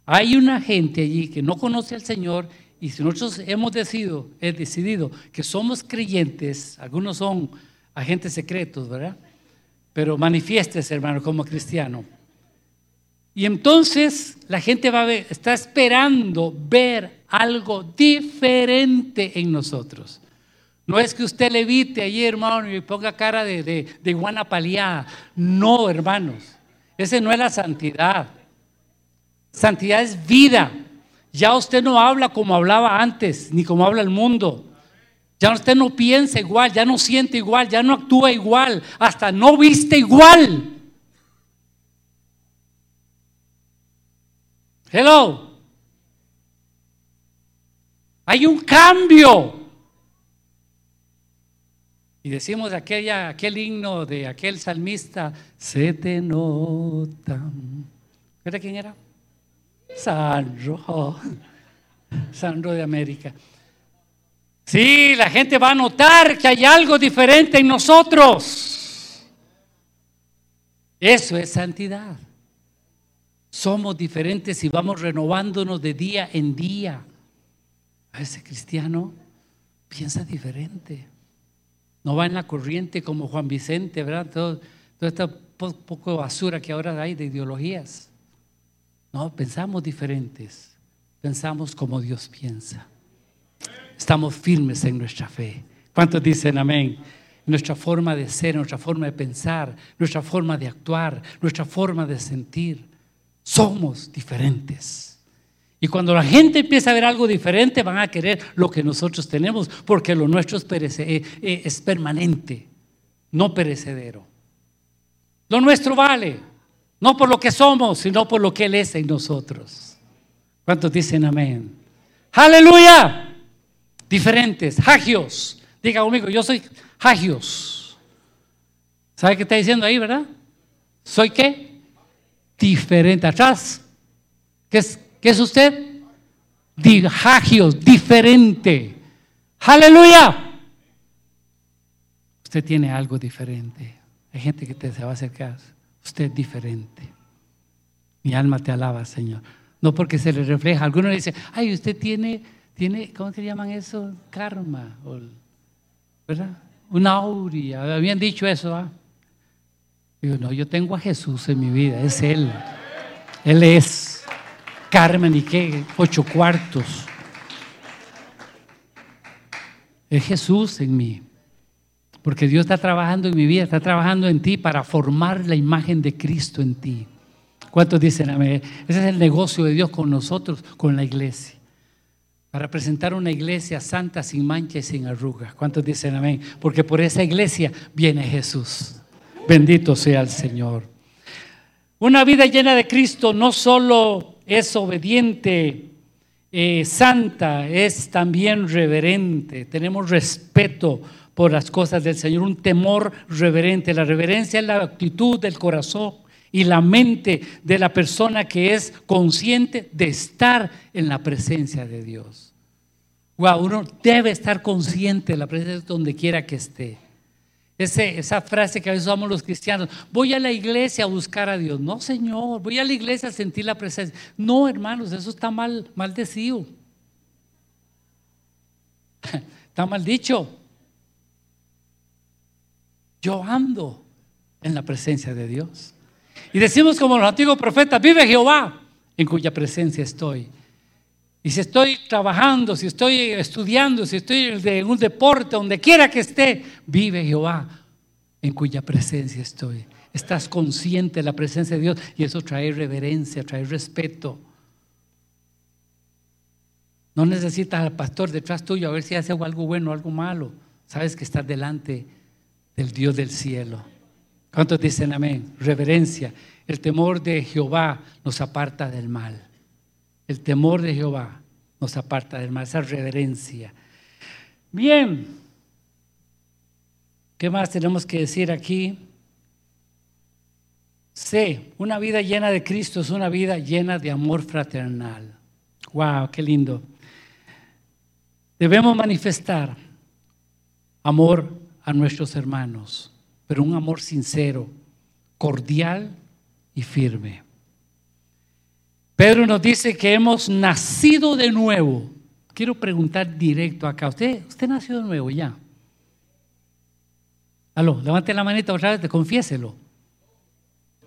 Hay una gente allí que no conoce al Señor y si nosotros hemos decidido, he decidido que somos creyentes, algunos son agentes secretos, ¿verdad? Pero manifiestes, hermano, como cristiano. Y entonces la gente va a ver, está esperando ver algo diferente en nosotros. No es que usted levite allí, hermano, y ponga cara de, de, de iguana paliada. No, hermanos. Ese no es la santidad. Santidad es vida. Ya usted no habla como hablaba antes, ni como habla el mundo. Ya usted no piensa igual, ya no siente igual, ya no actúa igual, hasta no viste igual. Hello. Hay un cambio. Y decimos aquella, aquel himno de aquel salmista, se te nota. ¿Era quién era? Sandro, *laughs* Sandro de América. Sí, la gente va a notar que hay algo diferente en nosotros. Eso es santidad. Somos diferentes y vamos renovándonos de día en día. A ese cristiano piensa diferente no va en la corriente como Juan Vicente, ¿verdad? Todo, todo este poco basura que ahora hay de ideologías. No, pensamos diferentes, pensamos como Dios piensa. Estamos firmes en nuestra fe. ¿Cuántos dicen amén? Nuestra forma de ser, nuestra forma de pensar, nuestra forma de actuar, nuestra forma de sentir. Somos diferentes. Y cuando la gente empieza a ver algo diferente, van a querer lo que nosotros tenemos, porque lo nuestro es, eh, eh, es permanente, no perecedero. Lo nuestro vale, no por lo que somos, sino por lo que Él es en nosotros. ¿Cuántos dicen amén? Aleluya. Diferentes, hagios. Diga conmigo, yo soy hagios. ¿Sabe qué está diciendo ahí, verdad? ¿Soy qué? Diferente. Atrás. ¿Qué es, ¿Qué es usted? Dijagios, diferente. Aleluya. Usted tiene algo diferente. hay gente que te se va a acercar. Usted es diferente. Mi alma te alaba, Señor. No porque se le refleja. Algunos le dicen, ay, usted tiene, tiene, ¿cómo se llaman eso? Karma. ¿Verdad? Una aurea. Habían dicho eso, ¿ah? Digo, no, yo tengo a Jesús en mi vida, es Él. Él es Carmen y qué, ocho cuartos. Es Jesús en mí. Porque Dios está trabajando en mi vida, está trabajando en ti para formar la imagen de Cristo en ti. ¿Cuántos dicen amén? Ese es el negocio de Dios con nosotros, con la iglesia. Para presentar una iglesia santa, sin mancha y sin arrugas. ¿Cuántos dicen amén? Porque por esa iglesia viene Jesús. Bendito sea el Señor. Una vida llena de Cristo no solo es obediente, eh, santa, es también reverente. Tenemos respeto por las cosas del Señor, un temor reverente. La reverencia es la actitud del corazón y la mente de la persona que es consciente de estar en la presencia de Dios. Wow, uno debe estar consciente de la presencia donde quiera que esté. Esa frase que a veces usamos los cristianos, voy a la iglesia a buscar a Dios. No, Señor, voy a la iglesia a sentir la presencia. No, hermanos, eso está mal, maldecido. *laughs* Está mal dicho. Yo ando en la presencia de Dios. Y decimos como los antiguos profetas, vive Jehová, en cuya presencia estoy. Y si estoy trabajando, si estoy estudiando, si estoy en un deporte, donde quiera que esté, vive Jehová, en cuya presencia estoy. Estás consciente de la presencia de Dios y eso trae reverencia, trae respeto. No necesitas al pastor detrás tuyo a ver si hace algo bueno o algo malo. Sabes que estás delante del Dios del cielo. ¿Cuántos dicen amén? Reverencia. El temor de Jehová nos aparta del mal. El temor de Jehová nos aparta del mal, esa reverencia. Bien, ¿qué más tenemos que decir aquí? C, una vida llena de Cristo es una vida llena de amor fraternal. ¡Wow! ¡Qué lindo! Debemos manifestar amor a nuestros hermanos, pero un amor sincero, cordial y firme. Pedro nos dice que hemos nacido de nuevo. Quiero preguntar directo acá. ¿Usted, usted nació de nuevo ya? Aló, levante la manita otra vez, confiéselo.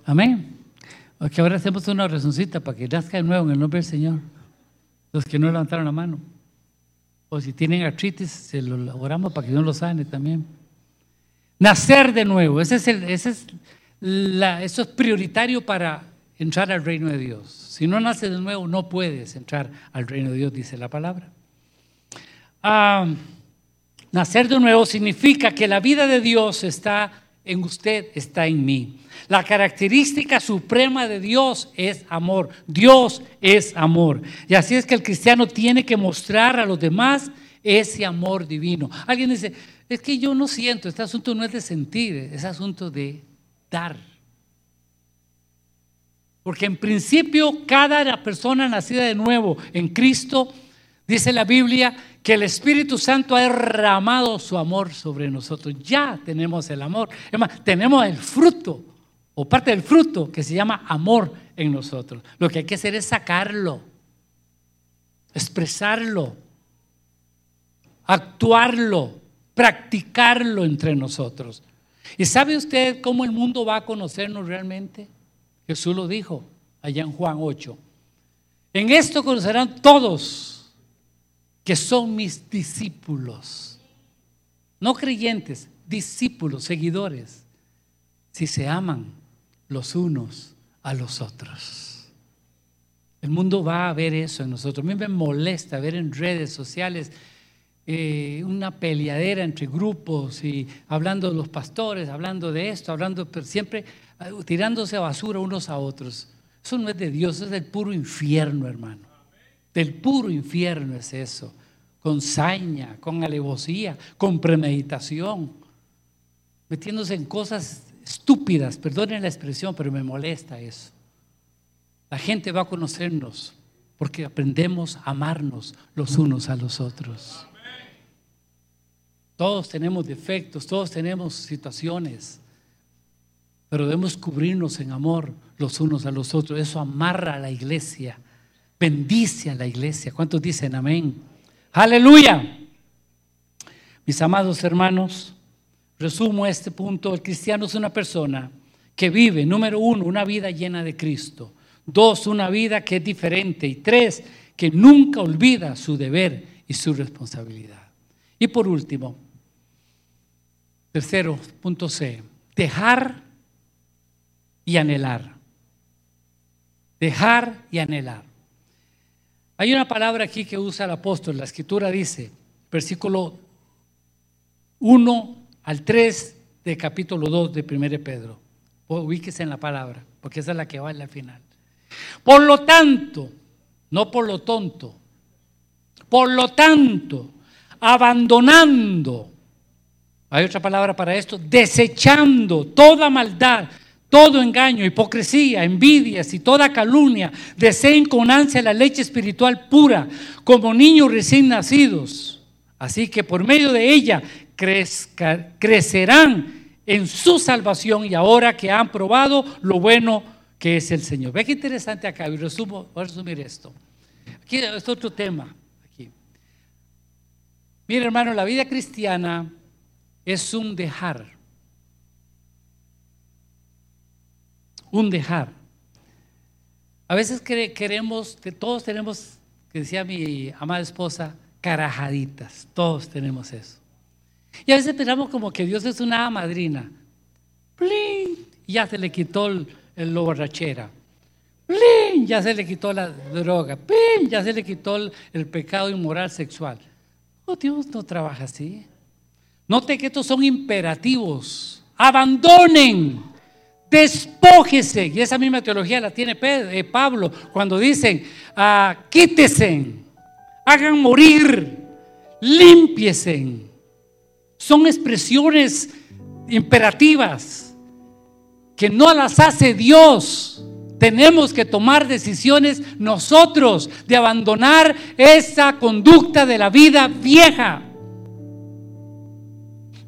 Amén. Porque ahora hacemos una razoncita para que nazca de nuevo en el nombre del Señor. Los que no levantaron la mano. O si tienen artritis, se lo oramos para que Dios lo sane también. Nacer de nuevo, ese es ese es eso es prioritario para entrar al reino de Dios. Si no naces de nuevo, no puedes entrar al reino de Dios, dice la palabra. Ah, nacer de nuevo significa que la vida de Dios está en usted, está en mí. La característica suprema de Dios es amor. Dios es amor. Y así es que el cristiano tiene que mostrar a los demás ese amor divino. Alguien dice, es que yo no siento, este asunto no es de sentir, es asunto de dar. Porque en principio cada persona nacida de nuevo en Cristo, dice la Biblia, que el Espíritu Santo ha derramado su amor sobre nosotros. Ya tenemos el amor. Es más, tenemos el fruto, o parte del fruto, que se llama amor en nosotros. Lo que hay que hacer es sacarlo, expresarlo, actuarlo practicarlo entre nosotros. ¿Y sabe usted cómo el mundo va a conocernos realmente? Jesús lo dijo allá en Juan 8. En esto conocerán todos que son mis discípulos. No creyentes, discípulos, seguidores. Si se aman los unos a los otros. El mundo va a ver eso en nosotros. A mí me molesta ver en redes sociales eh, una peleadera entre grupos y hablando de los pastores, hablando de esto, hablando, pero siempre tirándose a basura unos a otros. Eso no es de Dios, es del puro infierno, hermano. Del puro infierno es eso. Con saña, con alevosía, con premeditación, metiéndose en cosas estúpidas, perdonen la expresión, pero me molesta eso. La gente va a conocernos porque aprendemos a amarnos los unos a los otros. Todos tenemos defectos, todos tenemos situaciones. Pero debemos cubrirnos en amor los unos a los otros. Eso amarra a la iglesia, bendice a la iglesia. ¿Cuántos dicen amén? Aleluya. Mis amados hermanos, resumo este punto. El cristiano es una persona que vive, número uno, una vida llena de Cristo. Dos, una vida que es diferente. Y tres, que nunca olvida su deber y su responsabilidad. Y por último, tercero, punto C, dejar y anhelar. Dejar y anhelar. Hay una palabra aquí que usa el apóstol, la escritura dice, versículo 1 al 3 de capítulo 2 de 1 Pedro. Ubíquese en la palabra, porque esa es la que va en la final. Por lo tanto, no por lo tonto, por lo tanto, abandonando, hay otra palabra para esto, desechando toda maldad, todo engaño, hipocresía, envidias y toda calumnia, deseen con ansia la leche espiritual pura, como niños recién nacidos. Así que por medio de ella crecerán en su salvación y ahora que han probado lo bueno que es el Señor. Ve qué interesante acá, y resumo, voy a resumir esto. Aquí es otro tema. Aquí. Mira, hermano, la vida cristiana es un dejar. Un dejar. A veces queremos, todos tenemos, que decía mi amada esposa, carajaditas. Todos tenemos eso. Y a veces pensamos como que Dios es una madrina. ¡Plin! Ya se le quitó el, el borrachera. ¡Plin! Ya se le quitó la droga. ¡Plin! Ya se le quitó el, pecado inmoral sexual. Oh, Dios no trabaja así. Note que estos son imperativos. Abandonen. Despójese. Y esa misma teología la tiene eh, Pablo cuando dicen, ah, quítese, hagan morir, limpiesen son expresiones imperativas que no las hace Dios. Tenemos que tomar decisiones nosotros de abandonar esa conducta de la vida vieja.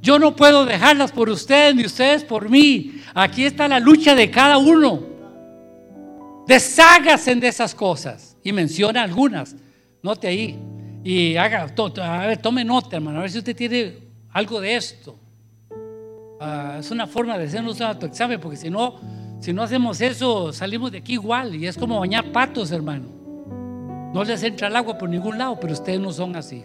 Yo no puedo dejarlas por ustedes ni ustedes por mí. Aquí está la lucha de cada uno. Deshágase de esas cosas. Y menciona algunas. Note ahí. Y haga, a ver, tome nota, hermano. A ver si usted tiene algo de esto. Ah, es una forma de hacer nuestro autoexamen, porque si no, si no hacemos eso, salimos de aquí igual. Y es como bañar patos, hermano. No les entra el agua por ningún lado, pero ustedes no son así.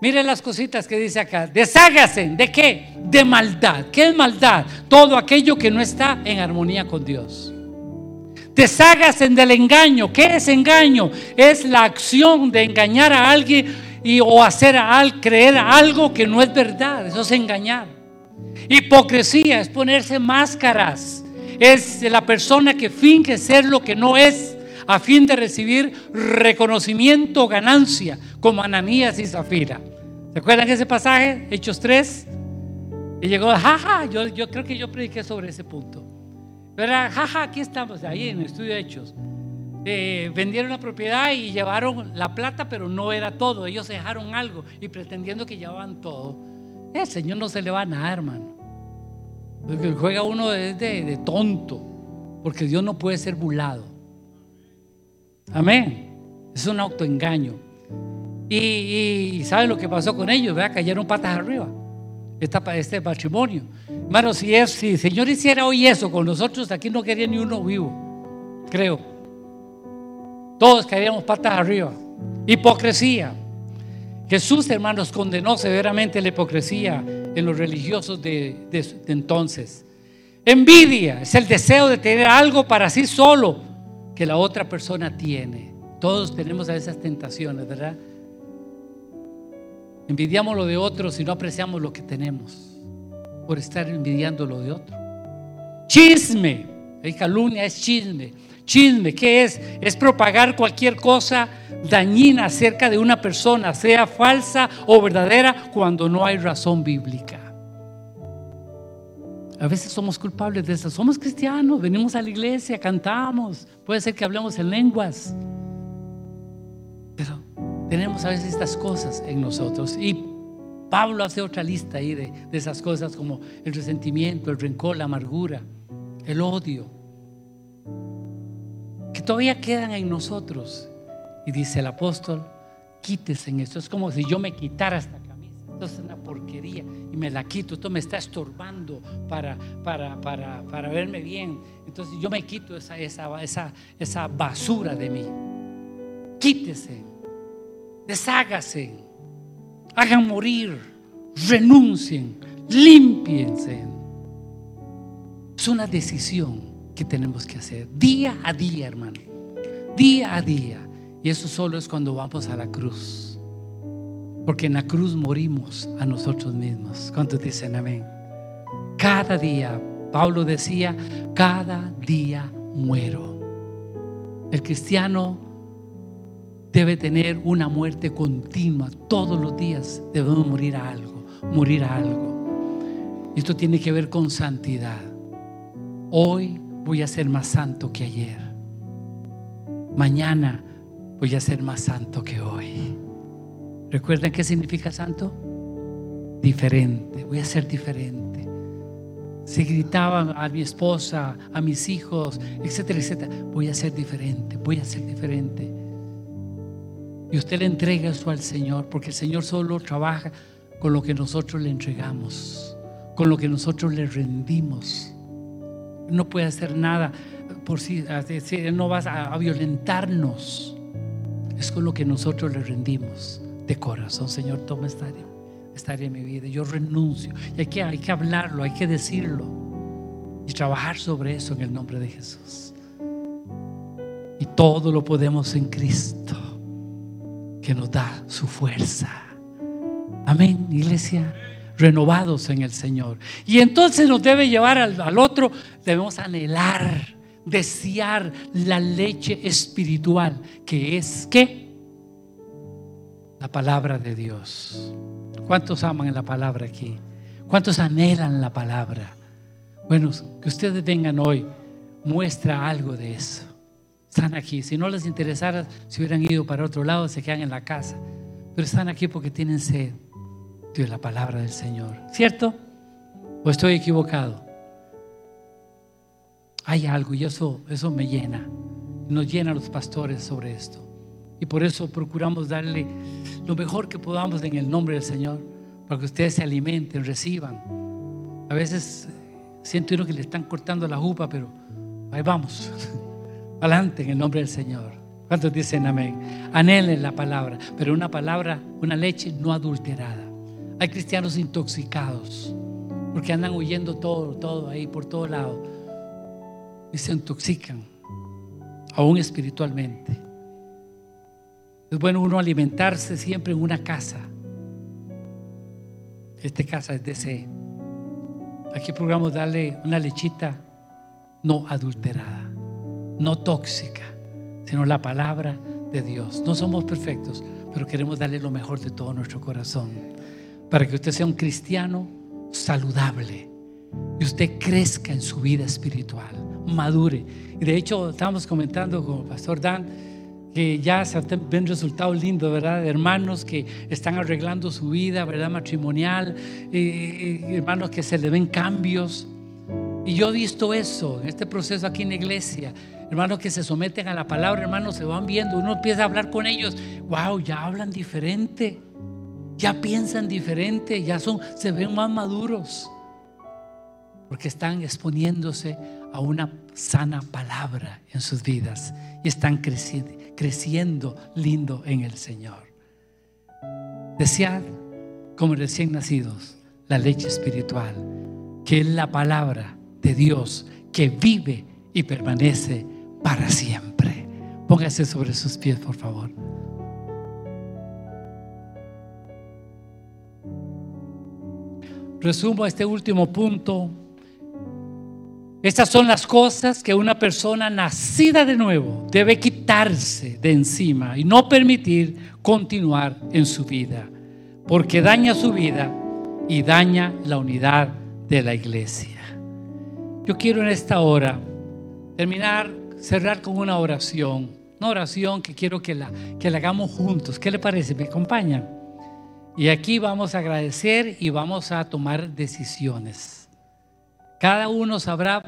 Miren las cositas que dice acá. Deshágase. ¿De qué? De maldad. ¿Qué es maldad? Todo aquello que no está en armonía con Dios. Deshágase del engaño. ¿Qué es engaño? Es la acción de engañar a alguien y, o hacer al creer algo que no es verdad. Eso es engañar. Hipocresía es ponerse máscaras. Es la persona que finge ser lo que no es a fin de recibir reconocimiento o ganancia, como Ananías y Zafira. ¿Se acuerdan ese pasaje? Hechos 3. Y llegó, jaja, yo, yo creo que yo prediqué sobre ese punto. Pero jaja, aquí estamos, ahí en el estudio de Hechos. Eh, vendieron la propiedad y llevaron la plata, pero no era todo. Ellos dejaron algo y pretendiendo que llevaban todo. El Señor no se le va a nada, hermano. Porque juega uno de, de, tonto, porque Dios no puede ser burlado. Amén. Es un autoengaño. Y, y, ¿sabe lo que pasó con ellos? ¿verdad? Cayeron patas arriba. Esta, este matrimonio. Hermano, si, el Señor hiciera hoy eso con nosotros, aquí no quería ni uno vivo. Creo. Todos caeríamos patas arriba. Hipocresía. Jesús, hermanos, condenó severamente la hipocresía en los religiosos de, entonces. Envidia es el deseo de tener algo para sí solo que la otra persona tiene. Todos tenemos a esas tentaciones, ¿verdad? Envidiamos lo de otros y no apreciamos lo que tenemos por estar envidiando lo de otro. Chisme, hay calumnia es chisme. Chisme, ¿qué es? Es propagar cualquier cosa dañina acerca de una persona, sea falsa o verdadera, cuando no hay razón bíblica. A veces somos culpables de eso. Somos cristianos, venimos a la iglesia, cantamos, puede ser que hablemos en lenguas. Pero tenemos a veces estas cosas en nosotros. Y Pablo hace otra lista ahí de, esas cosas como el resentimiento, el rencor, la amargura, el odio, que todavía quedan en nosotros. Y dice el apóstol, quítese en esto. Es como si yo me quitara. Esto es una porquería y me la quito. Esto me está estorbando para, para, para, para verme bien. Entonces yo me quito esa, esa, esa, esa basura de mí. Quítese, deshágase, hagan morir, renuncien, limpiense. Es una decisión que tenemos que hacer día a día, hermano. Día a día. Y eso solo es cuando vamos a la cruz. Porque en la cruz morimos a nosotros mismos. ¿Cuántos dicen amén? Cada día, Pablo decía, cada día muero. El cristiano debe tener una muerte continua. Todos los días debemos morir a algo, morir a algo. Esto tiene que ver con santidad. Hoy voy a ser más santo que ayer. Mañana voy a ser más santo que hoy. ¿Recuerdan qué significa santo? Diferente, voy a ser diferente. Se gritaban a mi esposa, a mis hijos, etcétera, etcétera. Voy a ser diferente, voy a ser diferente. Y usted le entrega eso al Señor, porque el Señor solo trabaja con lo que nosotros le entregamos, con lo que nosotros le rendimos. No puede hacer nada por sí, no vas a violentarnos. Es con lo que nosotros le rendimos de corazón. Señor, toma esta área, esta área en mi vida. Yo renuncio. Y hay que, hay que hablarlo, hay que decirlo. Y trabajar sobre eso en el nombre de Jesús. Y todo lo podemos en Cristo, que nos da su fuerza. Amén, iglesia. Renovados en el Señor. Y entonces nos debe llevar al, al otro. Debemos anhelar desear la leche espiritual, que es ¿qué? La palabra de Dios. ¿Cuántos aman la palabra aquí? ¿Cuántos anhelan la palabra? Bueno, que ustedes vengan hoy, muestra algo de eso. Están aquí. Si no les interesara, si hubieran ido para otro lado, se quedan en la casa. Pero están aquí porque tienen sed de la palabra del Señor. ¿Cierto? ¿O estoy equivocado? hay algo y eso, eso me llena. Nos llena a los pastores sobre esto. Y por eso procuramos darle lo mejor que podamos en el nombre del Señor, para que ustedes se alimenten, reciban. A veces siento uno que le están cortando la jupa, pero ahí vamos. *laughs* Adelante en el nombre del Señor. ¿Cuántos dicen amén? Anhelen la palabra, pero una palabra, una leche no adulterada. Hay cristianos intoxicados porque andan huyendo todo, todo ahí por todo lado y se intoxican, aún espiritualmente. Es bueno uno alimentarse siempre en una casa. Esta casa es ese. Aquí procuramos darle una lechita no adulterada, no tóxica, sino la palabra de Dios. No somos perfectos, pero queremos darle lo mejor de todo nuestro corazón para que usted sea un cristiano saludable y usted crezca en su vida espiritual madure. Y de hecho, estábamos comentando con el pastor Dan que ya se ven resultados lindos, ¿verdad? Hermanos que están arreglando su vida, ¿verdad? Matrimonial, hermanos que se le ven cambios. Y yo he visto eso en este proceso aquí en la iglesia. Hermanos que se someten a la palabra, hermanos se van viendo. Uno empieza a hablar con ellos. Wow, ya hablan diferente. Ya piensan diferente. Ya son, se ven más maduros. Porque están exponiéndose a una sana palabra en sus vidas y están creciendo, creciendo lindo en el Señor. Desear como recién nacidos la leche espiritual, que es la palabra de Dios que vive y permanece para siempre. Póngase sobre sus pies, por favor. Resumo este último punto estas son las cosas que una persona nacida de nuevo debe quitarse de encima y no permitir continuar en su vida, porque daña su vida y daña la unidad de la iglesia. Yo quiero en esta hora terminar, cerrar con una oración, una oración que quiero que la, que la hagamos juntos. ¿Qué le parece? ¿Me acompañan? Y aquí vamos a agradecer y vamos a tomar decisiones. Cada uno sabrá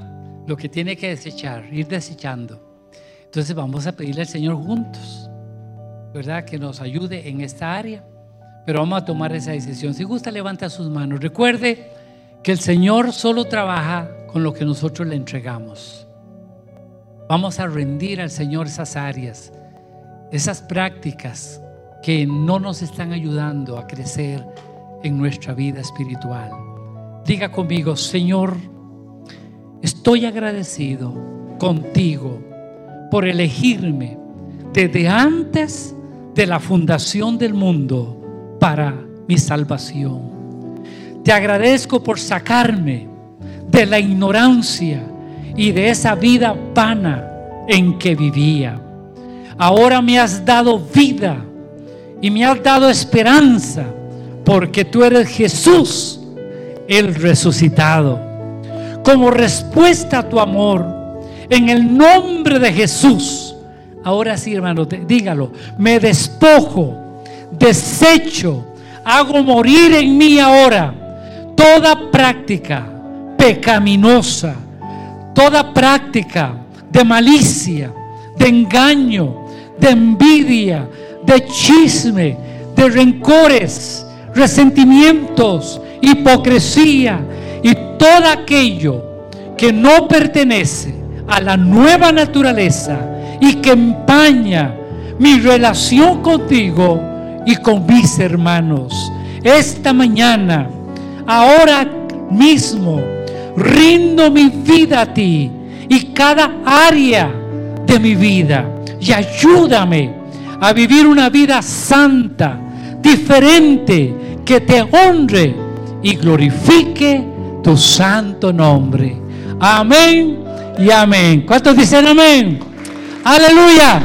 lo que tiene que desechar, ir desechando. Entonces vamos a pedirle al Señor juntos, ¿verdad? Que nos ayude en esta área. Pero vamos a tomar esa decisión. Si gusta, levanta sus manos. Recuerde que el Señor solo trabaja con lo que nosotros le entregamos. Vamos a rendir al Señor esas áreas, esas prácticas que no nos están ayudando a crecer en nuestra vida espiritual. Diga conmigo, Señor, estoy agradecido contigo por elegirme desde antes de la fundación del mundo para mi salvación. Te agradezco por sacarme de la ignorancia y de esa vida vana en que vivía. Ahora me has dado vida y me has dado esperanza porque tú eres Jesús, el resucitado. Como respuesta a tu amor, en el nombre de Jesús, ahora sí hermano, dígalo, me despojo, desecho, hago morir en mí ahora toda práctica pecaminosa toda práctica de malicia, de engaño, de envidia, de chisme, de rencores, resentimientos, hipocresía y todo aquello que no pertenece a la nueva naturaleza y que empaña mi relación contigo y con mis hermanos. Esta mañana, ahora mismo, rindo mi vida a ti y cada área de mi vida. Y ayúdame a vivir una vida santa, diferente, que te honre y glorifique tu santo nombre. Amén y amén. ¿Cuántos dicen amén? Aleluya.